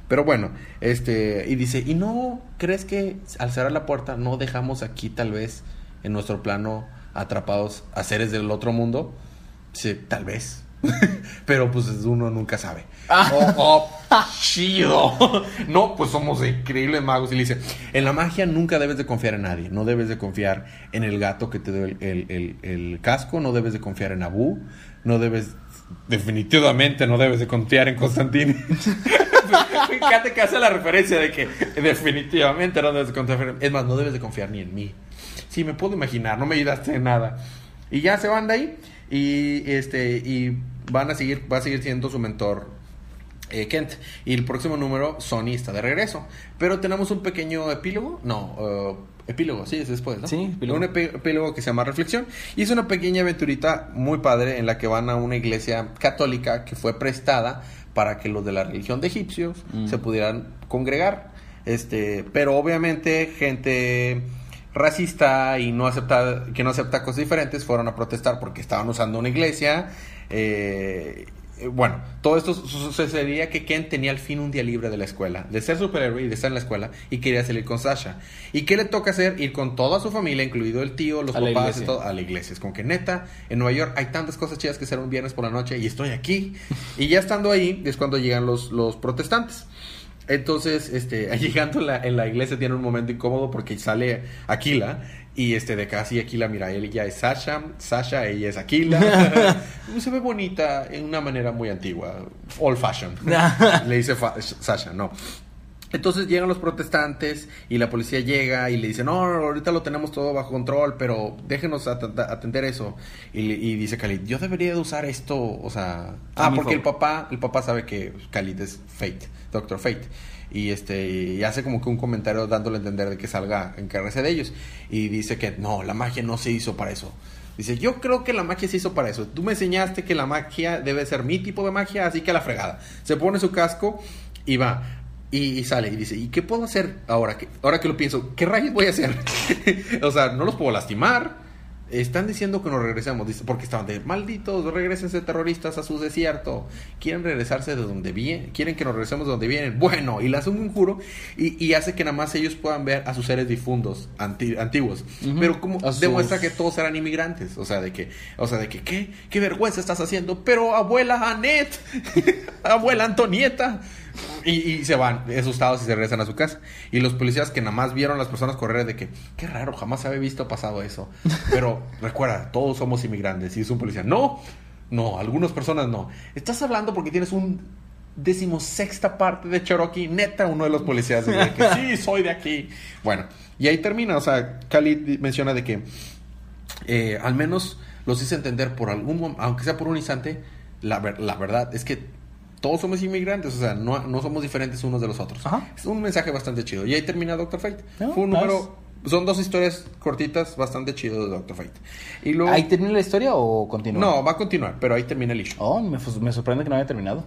Pero bueno, este, y dice, ¿y no crees que al cerrar la puerta no dejamos aquí tal vez en nuestro plano atrapados a seres del otro mundo? Dice, tal vez. Pero pues uno nunca sabe. Oh, oh, chido. No, pues somos increíbles magos. Y le dice, en la magia nunca debes de confiar en nadie. No debes de confiar en el gato que te dio el, el- el- el casco. No debes de confiar en Abu. No debes, definitivamente no debes de confiar en Constantine. Encanta que hace la referencia de que definitivamente no debes de confiar. Es más, no debes de confiar ni en mí. Sí, me puedo imaginar, no me ayudaste en nada. Y ya se van de ahí y este y van a seguir va a seguir siendo su mentor eh, Kent. Y el próximo número Sony está de regreso, pero tenemos un pequeño epílogo, no, eh, epílogo, sí, es después, ¿no? Sí, epílogo. Un epílogo que se llama Reflexión y es una pequeña aventurita muy padre en la que van a una iglesia católica que fue prestada para que los de la religión de egipcios Mm. se pudieran congregar. Este, pero obviamente gente racista y no acepta que no acepta cosas diferentes fueron a protestar porque estaban usando una iglesia eh, eh, bueno, todo esto su- sucedería que Ken tenía al fin un día libre de la escuela, de ser superhéroe y de estar en la escuela, y quería salir con Sasha. ¿Y qué le toca hacer? Ir con toda su familia, incluido el tío, los A papás y todo, a la iglesia. Es como que neta, en Nueva York hay tantas cosas chidas que hacer un viernes por la noche y estoy aquí. y ya estando ahí es cuando llegan los, los protestantes. Entonces, este, llegando en la, en la iglesia tiene un momento incómodo porque sale Aquila y este de casi Aquila, mira, ella es Sasha, Sasha, ella es Aquila. Se ve bonita en una manera muy antigua, old fashion. le dice Sasha, no. Entonces llegan los protestantes y la policía llega y le dice, no, ahorita lo tenemos todo bajo control, pero déjenos at- atender eso. Y, dice Khalid, yo debería de usar esto, o sea... Ah, porque el papá, el papá sabe que Khalid es Fate, Doctor Fate. Y este y hace como que un comentario dándole a entender de que salga en encargarse de ellos. Y dice que no, la magia no se hizo para eso. Dice, yo creo que la magia se hizo para eso. Tú me enseñaste que la magia debe ser mi tipo de magia, así que a la fregada. Se pone su casco y va. Y, y sale y dice, ¿y qué puedo hacer ahora? que ahora que lo pienso, ¿qué rayos voy a hacer? o sea, no los puedo lastimar. Están diciendo que nos regresemos, dice, porque estaban de malditos, regresense terroristas a su desierto. Quieren regresarse de donde vienen, quieren que nos regresemos de donde vienen. Bueno, y le hace un juro y, y hace que nada más ellos puedan ver a sus seres difundos anti- antiguos. Pero como sus- demuestra que todos eran inmigrantes, o sea, de que, o sea, de que qué, qué vergüenza estás haciendo, pero abuela Annette, abuela Antonieta. Y, y se van asustados y se regresan a su casa. Y los policías que nada más vieron a las personas correr de que, qué raro, jamás se había visto pasado eso. Pero recuerda, todos somos inmigrantes. Y es un policía, no, no, algunas personas no. Estás hablando porque tienes un decimosexta parte de Cherokee, neta, uno de los policías dice que sí, soy de aquí. Bueno, y ahí termina, o sea, Khalid menciona de que eh, al menos los hice entender por algún momento, aunque sea por un instante, la, ver- la verdad es que todos somos inmigrantes, o sea, no, no somos diferentes unos de los otros. Ajá. Es un mensaje bastante chido. Y ahí termina Doctor Fate. No, Fue un nice. número, son dos historias cortitas bastante chido de Doctor Fate. Y luego, ¿Ahí termina la historia o continúa? no, va a continuar, pero ahí termina el issue. Oh, me, me sorprende que no haya terminado.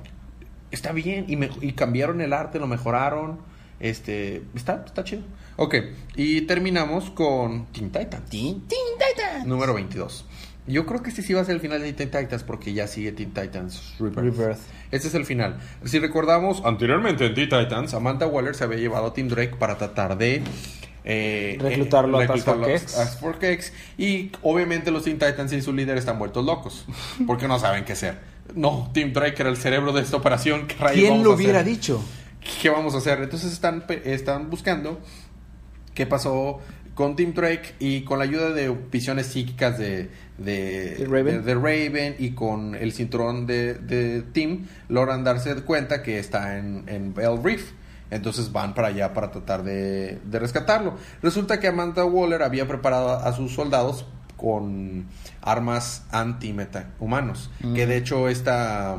Está bien, y, me- y cambiaron el arte, lo mejoraron. Este, está, está chido. Ok, y terminamos con Teen Titans. Teen, Teen Titans. Número 22. Yo creo que este sí va a ser el final de Teen Titans porque ya sigue Teen Titans Rebirth. Rebirth. Este es el final. Si recordamos, anteriormente en Teen Titans, Amanda Waller se había llevado a Team Drake para tratar de... eh, Reclutarlo eh, reclutarlo a Task Force X. Y obviamente los Teen Titans y su líder están vueltos locos porque no saben qué hacer. No, Team Drake era el cerebro de esta operación. ¿Qué rayos ¿Quién vamos lo a hacer? hubiera dicho? ¿Qué vamos a hacer? Entonces están, están buscando qué pasó con Team Drake y con la ayuda de visiones psíquicas de, de, ¿De Raven? de- de Raven y con el cinturón de, de Team, logran darse cuenta que está en, en Bell Reef. Entonces van para allá para tratar de, de rescatarlo. Resulta que Amanda Waller había preparado a, sus soldados con armas anti-meta humanos. Mm. Que de hecho esta...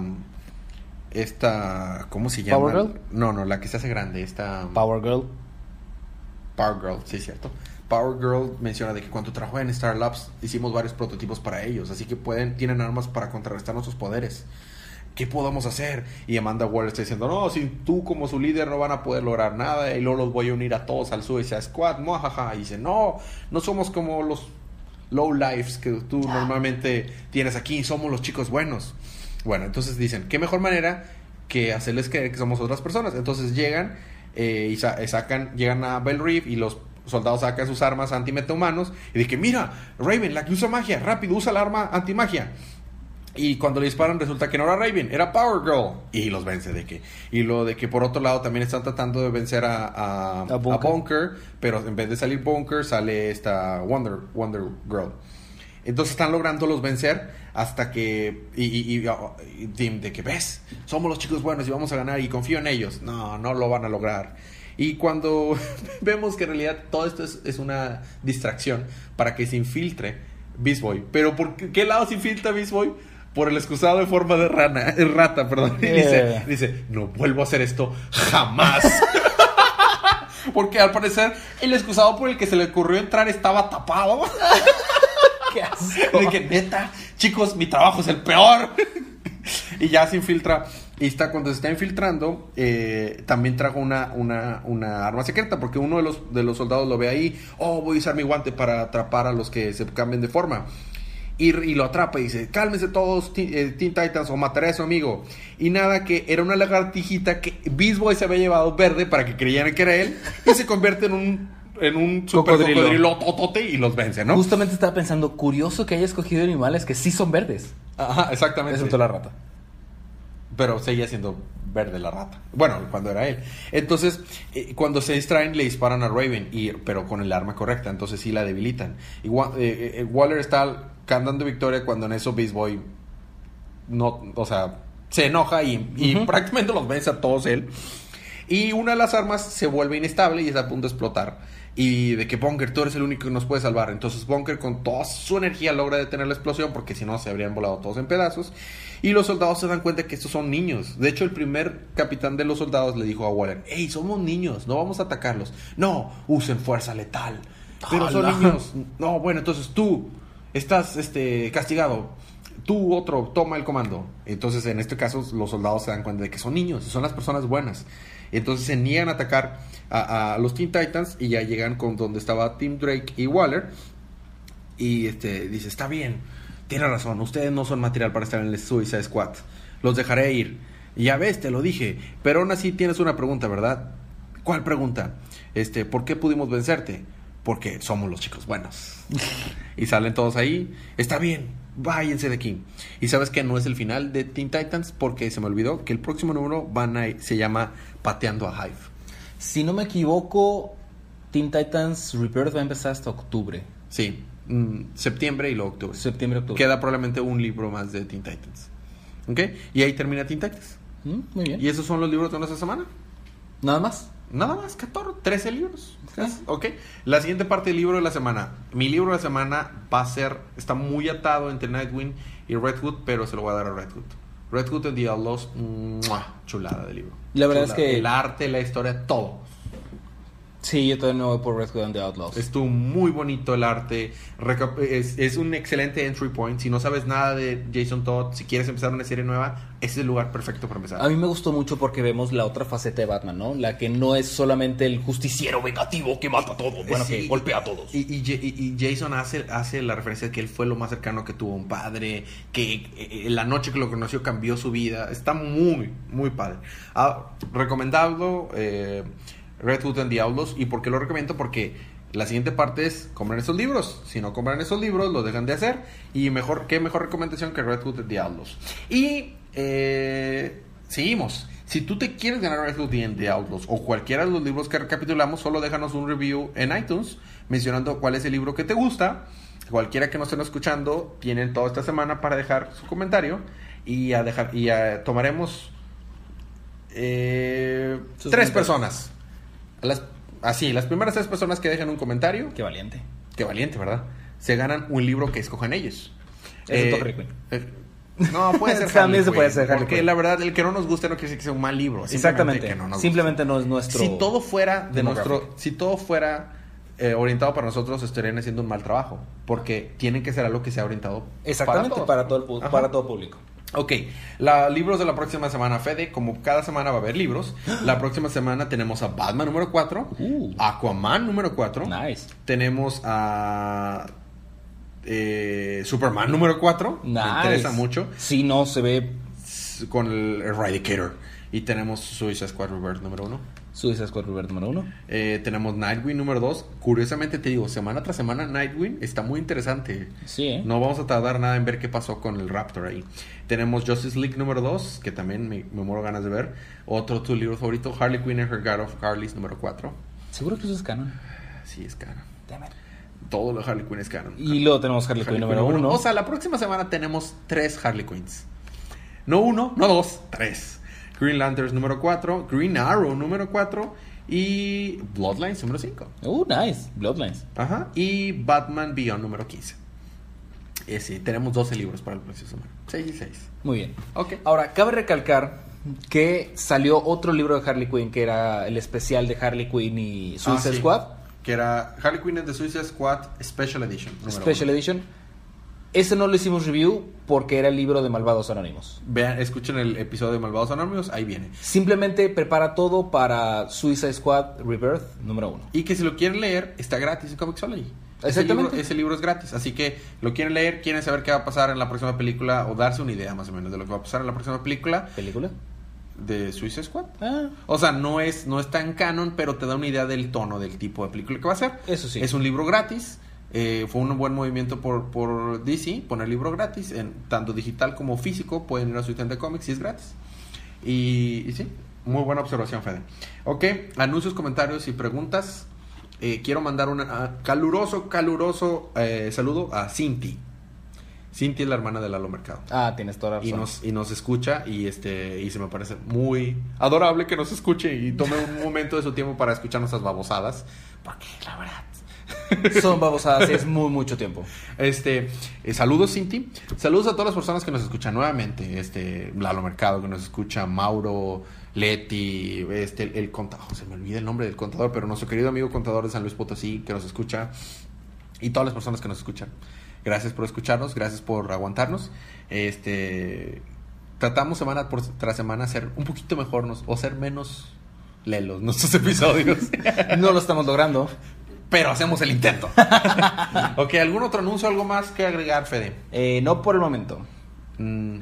Esta... ¿Cómo se llama? ¿Power Girl? No, no, la que se hace grande. Esta... Power Girl. Power Girl, sí, es cierto. Power Girl menciona de que cuando trabajó en Star Labs hicimos varios prototipos para ellos, así que pueden, tienen armas para contrarrestar nuestros poderes. ¿Qué podemos hacer? Y Amanda Waller está diciendo, no, sin tú como su líder no van a poder lograr nada y luego los voy a unir a todos al Suicide Squad, muajaja. Y dice, no, no somos como los low lives que tú normalmente tienes aquí, somos los chicos buenos. Bueno, entonces dicen, ¿qué mejor manera que hacerles creer que somos otras personas? Entonces llegan eh, y sa- eh, sacan, llegan a Bell Reef y los soldados sacan sus armas antimetahumanos y que, mira, Raven, la que usa magia, rápido, usa la arma antimagia. Y cuando le disparan resulta que no era Raven, era Power Girl. Y los vence de que. Y lo de que por otro lado también están tratando de vencer a, a, A a Bunker. Pero en vez de salir Bunker sale esta Wonder, Wonder Girl. Entonces están lográndolos vencer hasta que... Y, y, y- y Tim, de que ves, somos los chicos buenos y vamos a ganar y confío en ellos. No, no lo van a lograr. Y cuando vemos que en realidad todo esto es, es una distracción para que se infiltre Beast Boy. Pero ¿por qué, qué lado se infiltra Beast Boy? Por el excusado en forma de rana, rata, perdón. Y dice, Eh. dice, no vuelvo a hacer esto jamás. Porque al parecer el excusado por el que se le ocurrió entrar estaba tapado. ¿Qué asco. De que neta, chicos, mi trabajo es el peor. y ya se infiltra. Y está, cuando se está infiltrando, eh, también trajo una, una, una arma secreta. Porque uno de los, de los soldados lo ve ahí. Oh, voy a usar mi guante para atrapar a los que se cambien de forma. Y, y lo atrapa y dice, cálmense todos, Teen, eh, Teen Titans, o mataré a su amigo. Y nada, que era una lagartijita que Beast Boy se había llevado verde para que creyeran que era él. Y se convierte en un, en un super Cocodrilo. cocodrilo totote y los vence, ¿no? Justamente estaba pensando, curioso que haya escogido animales que sí son verdes. Ajá, exactamente. Excepto la rata. Pero seguía siendo verde la rata. Bueno, cuando era él. Entonces, eh, cuando se distraen, le disparan a Raven, y, pero con el arma correcta. Entonces sí la debilitan. Y eh, eh, Waller está cantando victoria cuando en eso Beast Boy no, o sea, se enoja y, y prácticamente los vence a todos él. Y una de las armas se vuelve inestable y está a punto de explotar. Y de que Bunker, tú eres el único que nos puede salvar. Entonces Bunker con toda su energía logra detener la explosión porque si no se habrían volado todos en pedazos. Y los soldados se dan cuenta que estos son niños. De hecho, el primer capitán de los soldados le dijo a Waller, hey, somos niños, no vamos a atacarlos. No, usen fuerza letal. Pero son niños. No, bueno, entonces tú estás este, castigado. Tú otro, toma el comando. Entonces, en este caso, los soldados se dan cuenta de que son niños, son las personas buenas. Entonces se niegan a atacar a, a los Teen Titans y ya llegan con donde estaba Tim Drake y Waller. Y este dice, está bien, tiene razón, ustedes no son material para estar en el Suicide Squad. Los dejaré ir. Ya ves, te lo dije. Pero aún así tienes una pregunta, ¿verdad? ¿Cuál pregunta? Este, ¿por qué pudimos vencerte? Porque somos los chicos buenos. y salen todos ahí. Está bien, váyanse de aquí. Y sabes que no es el final de Teen Titans porque se me olvidó que el próximo número van a, se llama Pateando a Hive. Si no me equivoco, Teen Titans Rebirth va a empezar hasta octubre. Sí, mm, septiembre y luego octubre. Septiembre, octubre. Queda probablemente un libro más de Teen Titans. ¿Ok? Y ahí termina Teen Titans. Mm, Muy bien. ¿Y esos son los libros de nuestra semana? Nada más. Nada más, 14, 13 libros. Sí. Ok. La siguiente parte del libro de la semana. Mi libro de la semana va a ser, está muy atado entre Nightwing y Red Hood, pero se lo voy a dar a Red Hood. Red Hood and the Outlaws, chulada de libro. La verdad es que- El arte, la historia, todo. Sí, yo todavía me voy por Red Hood and the Outlaws. Estuvo muy bonito el arte. Es, es un excelente entry point. Si no sabes nada de Jason Todd, si quieres empezar una serie nueva, ese es el lugar perfecto para empezar. A mí me gustó mucho porque vemos la otra faceta de Batman, ¿no? La que no es solamente el justiciero vengativo que mata a todos, bueno, Sí, que golpea a todos. Y, y- y- y Jason hace, hace la referencia de que él fue lo más cercano que tuvo a un padre, que eh, la noche que lo conoció cambió su vida. Está muy, muy padre. Ah, recomendado eh, Red Hood and the Outlaws. ¿Y por qué lo recomiendo? Porque la siguiente parte es comprar esos libros. Si no compran esos libros, lo dejan de hacer. Y mejor, qué mejor recomendación que Red Hood and the Outlaws. Y eh, seguimos. Si tú te quieres ganar Red Hood and the Outlaws o cualquiera de los libros que recapitulamos, solo déjanos un review en iTunes mencionando cuál es el libro que te gusta. Cualquiera que nos estén escuchando, tienen toda esta semana para dejar su comentario y a dejar y a- tomaremos eh, tres personas. Las, así, las primeras tres personas que dejen un comentario, Qué valiente. qué valiente, ¿verdad? Se ganan un libro que escojan ellos. Harley Quinn. eh, no, puede ser También se puede ser Harley Porque la verdad, el que no nos guste no quiere decir que sea un mal libro. simplemente Exactamente. que no nos Simplemente no es nuestro. si todo fuera de nuestro, si todo fuera eh, orientado para nosotros, estarían haciendo un mal trabajo, porque tienen que ser algo que sea orientado Exactamente, todos. para, todo, el, pu- Ajá. para todo público. Ok, la, libros de la próxima semana, Fede, como cada semana va a haber libros, la próxima semana tenemos a Batman número 4, Uh. Aquaman número 4, Nice. tenemos a eh, Superman número 4, Nice. me interesa mucho, Sí, no, se ve con el Eradicator, y tenemos Suicide Squad Rebirth número 1. Suicide Squad Rebirth número uno. Eh, tenemos Nightwing número 2. Curiosamente te digo, semana tras semana Nightwing está muy interesante. Sí, ¿eh? No vamos a tardar nada en ver qué pasó con el Raptor ahí. Tenemos Justice League número 2, que también me, me muero ganas de ver. Otro tu libro favorito, Harley Quinn and Her God of Harleys número 4. Seguro que eso es canon. Sí, es canon. Damn it. Todo lo de Harley Quinn es canon. Y luego tenemos Harley, Harley Quinn número uno. O sea, la próxima semana tenemos tres Harley Quinns. No uno, no dos, tres. Green Lanterns número 4, Green Arrow número 4 y Bloodlines número 5. Uh, nice. Bloodlines. Ajá. Y Batman Beyond número 15. Eh, sí, tenemos 12 libros para el próximo semana. 6 y 6. Muy bien. Ok. Ahora, cabe recalcar que salió otro libro de Harley Quinn que era el especial de Harley Quinn y Suicide Ah, sí. Squad, Que era Harley Quinn and the Suicide Squad Special Edition. Special uno. Edition. Ese no lo hicimos review porque era el libro de Malvados Anónimos. Vean, escuchen el episodio de Malvados Anónimos, ahí viene. Simplemente prepara todo para Suicide Squad Rebirth número uno. Y que si lo quieren leer, está gratis en Comixology. Ese libro, Exactamente. ese libro es gratis, así que lo quieren leer, quieren saber qué va a pasar en la próxima película o darse una idea más o menos de lo que va a pasar en la próxima película ¿Película? de Suicide Squad. Ah, O sea, no es, no es tan canon, pero te da una idea del tono del tipo de película que va a ser. Eso sí. Es un libro gratis. Eh, fue un buen movimiento por, por DC, poner libro gratis, en tanto digital como físico. Pueden ir a su tienda de cómics y es gratis. Y, y sí, muy buena observación, Fede. Ok, anuncios, comentarios y preguntas. Eh, quiero mandar un caluroso, caluroso eh, saludo a Cinti. Cinti es la hermana de Lalo Mercado ah, tienes toda la y razón. nos, y nos escucha y este y se me parece muy adorable que nos escuche y tome un momento de su tiempo para escuchar nuestras babosadas porque la verdad Son babosadas, es muy mucho tiempo. este eh, saludos Cinti saludos a todas las personas que nos escuchan nuevamente este Lalo Mercado que nos escucha Mauro Leti este el, el contador se me olvida el nombre del contador pero nuestro querido amigo contador de San Luis Potosí que nos escucha y todas las personas que nos escuchan. Gracias por escucharnos, gracias por aguantarnos. Este tratamos semana tras semana ser un poquito mejor nos- o ser menos lelos nuestros episodios, No lo estamos logrando. Pero hacemos el intento. ok, ¿algún otro anuncio, algo más que agregar, Fede? Eh, no por el momento. Mm,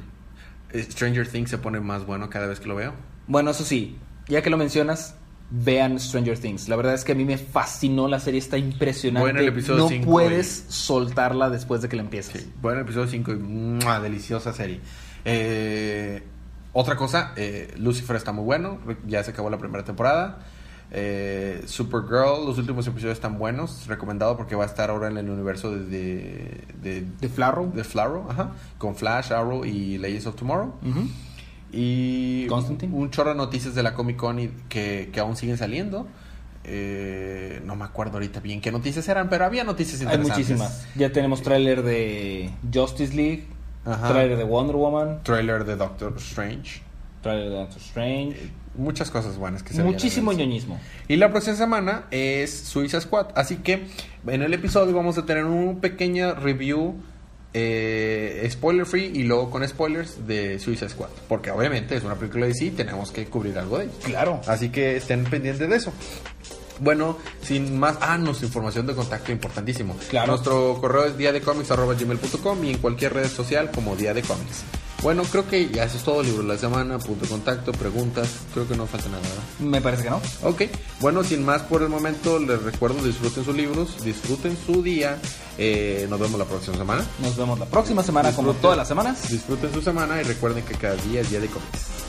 Stranger Things se pone más bueno cada vez que lo veo. Bueno, eso sí, ya que lo mencionas, vean Stranger Things. La verdad es que a mí me fascinó la serie, está impresionante. En el episodio no cinco puedes soltarla después de que la empieces. Sí, bueno, episodio 5 y ¡mua! deliciosa serie. Eh, otra cosa, eh, Lucifer está muy bueno, ya se acabó la primera temporada. Eh, Supergirl, los últimos episodios están buenos, recomendado porque va a estar ahora en el universo de, de, de, ¿De Flarrow? de Flarrow, ajá, con Flash, Arrow y Legends of Tomorrow. Y Constantine. un chorro de noticias de la Comic Con y que, que aún siguen saliendo. Eh, no me acuerdo ahorita bien qué noticias eran, pero había noticias Hay interesantes. muchísimas. Ya tenemos tráiler de Justice League, Ajá. tráiler de Wonder Woman, Trailer de Doctor Strange. tráiler de Doctor Strange. Muchas cosas buenas que se Muchísimo ñoñismo. Y la próxima semana es Suiza Squad. Así que en el episodio vamos a tener un pequeña review eh, spoiler free y luego con spoilers de Suiza Squad. Porque obviamente es una película de sí, tenemos que cubrir algo de ello. Claro. Así que estén pendientes de eso. Bueno, sin más, ah, nuestra información de contacto importantísimo. Claro. Nuestro correo es diadecomics.gmail.com y en cualquier red social como Día de Comics. Bueno, creo que ya eso es todo, libro de la semana, punto de contacto, preguntas, creo que no falta nada, ¿verdad? Me parece que no. Ok, bueno, sin más por el momento, les recuerdo, disfruten sus libros, disfruten su día, eh, nos vemos la próxima semana. Nos vemos la próxima semana, como todas las semanas. Disfruten su semana y recuerden que cada día es Día de Comics.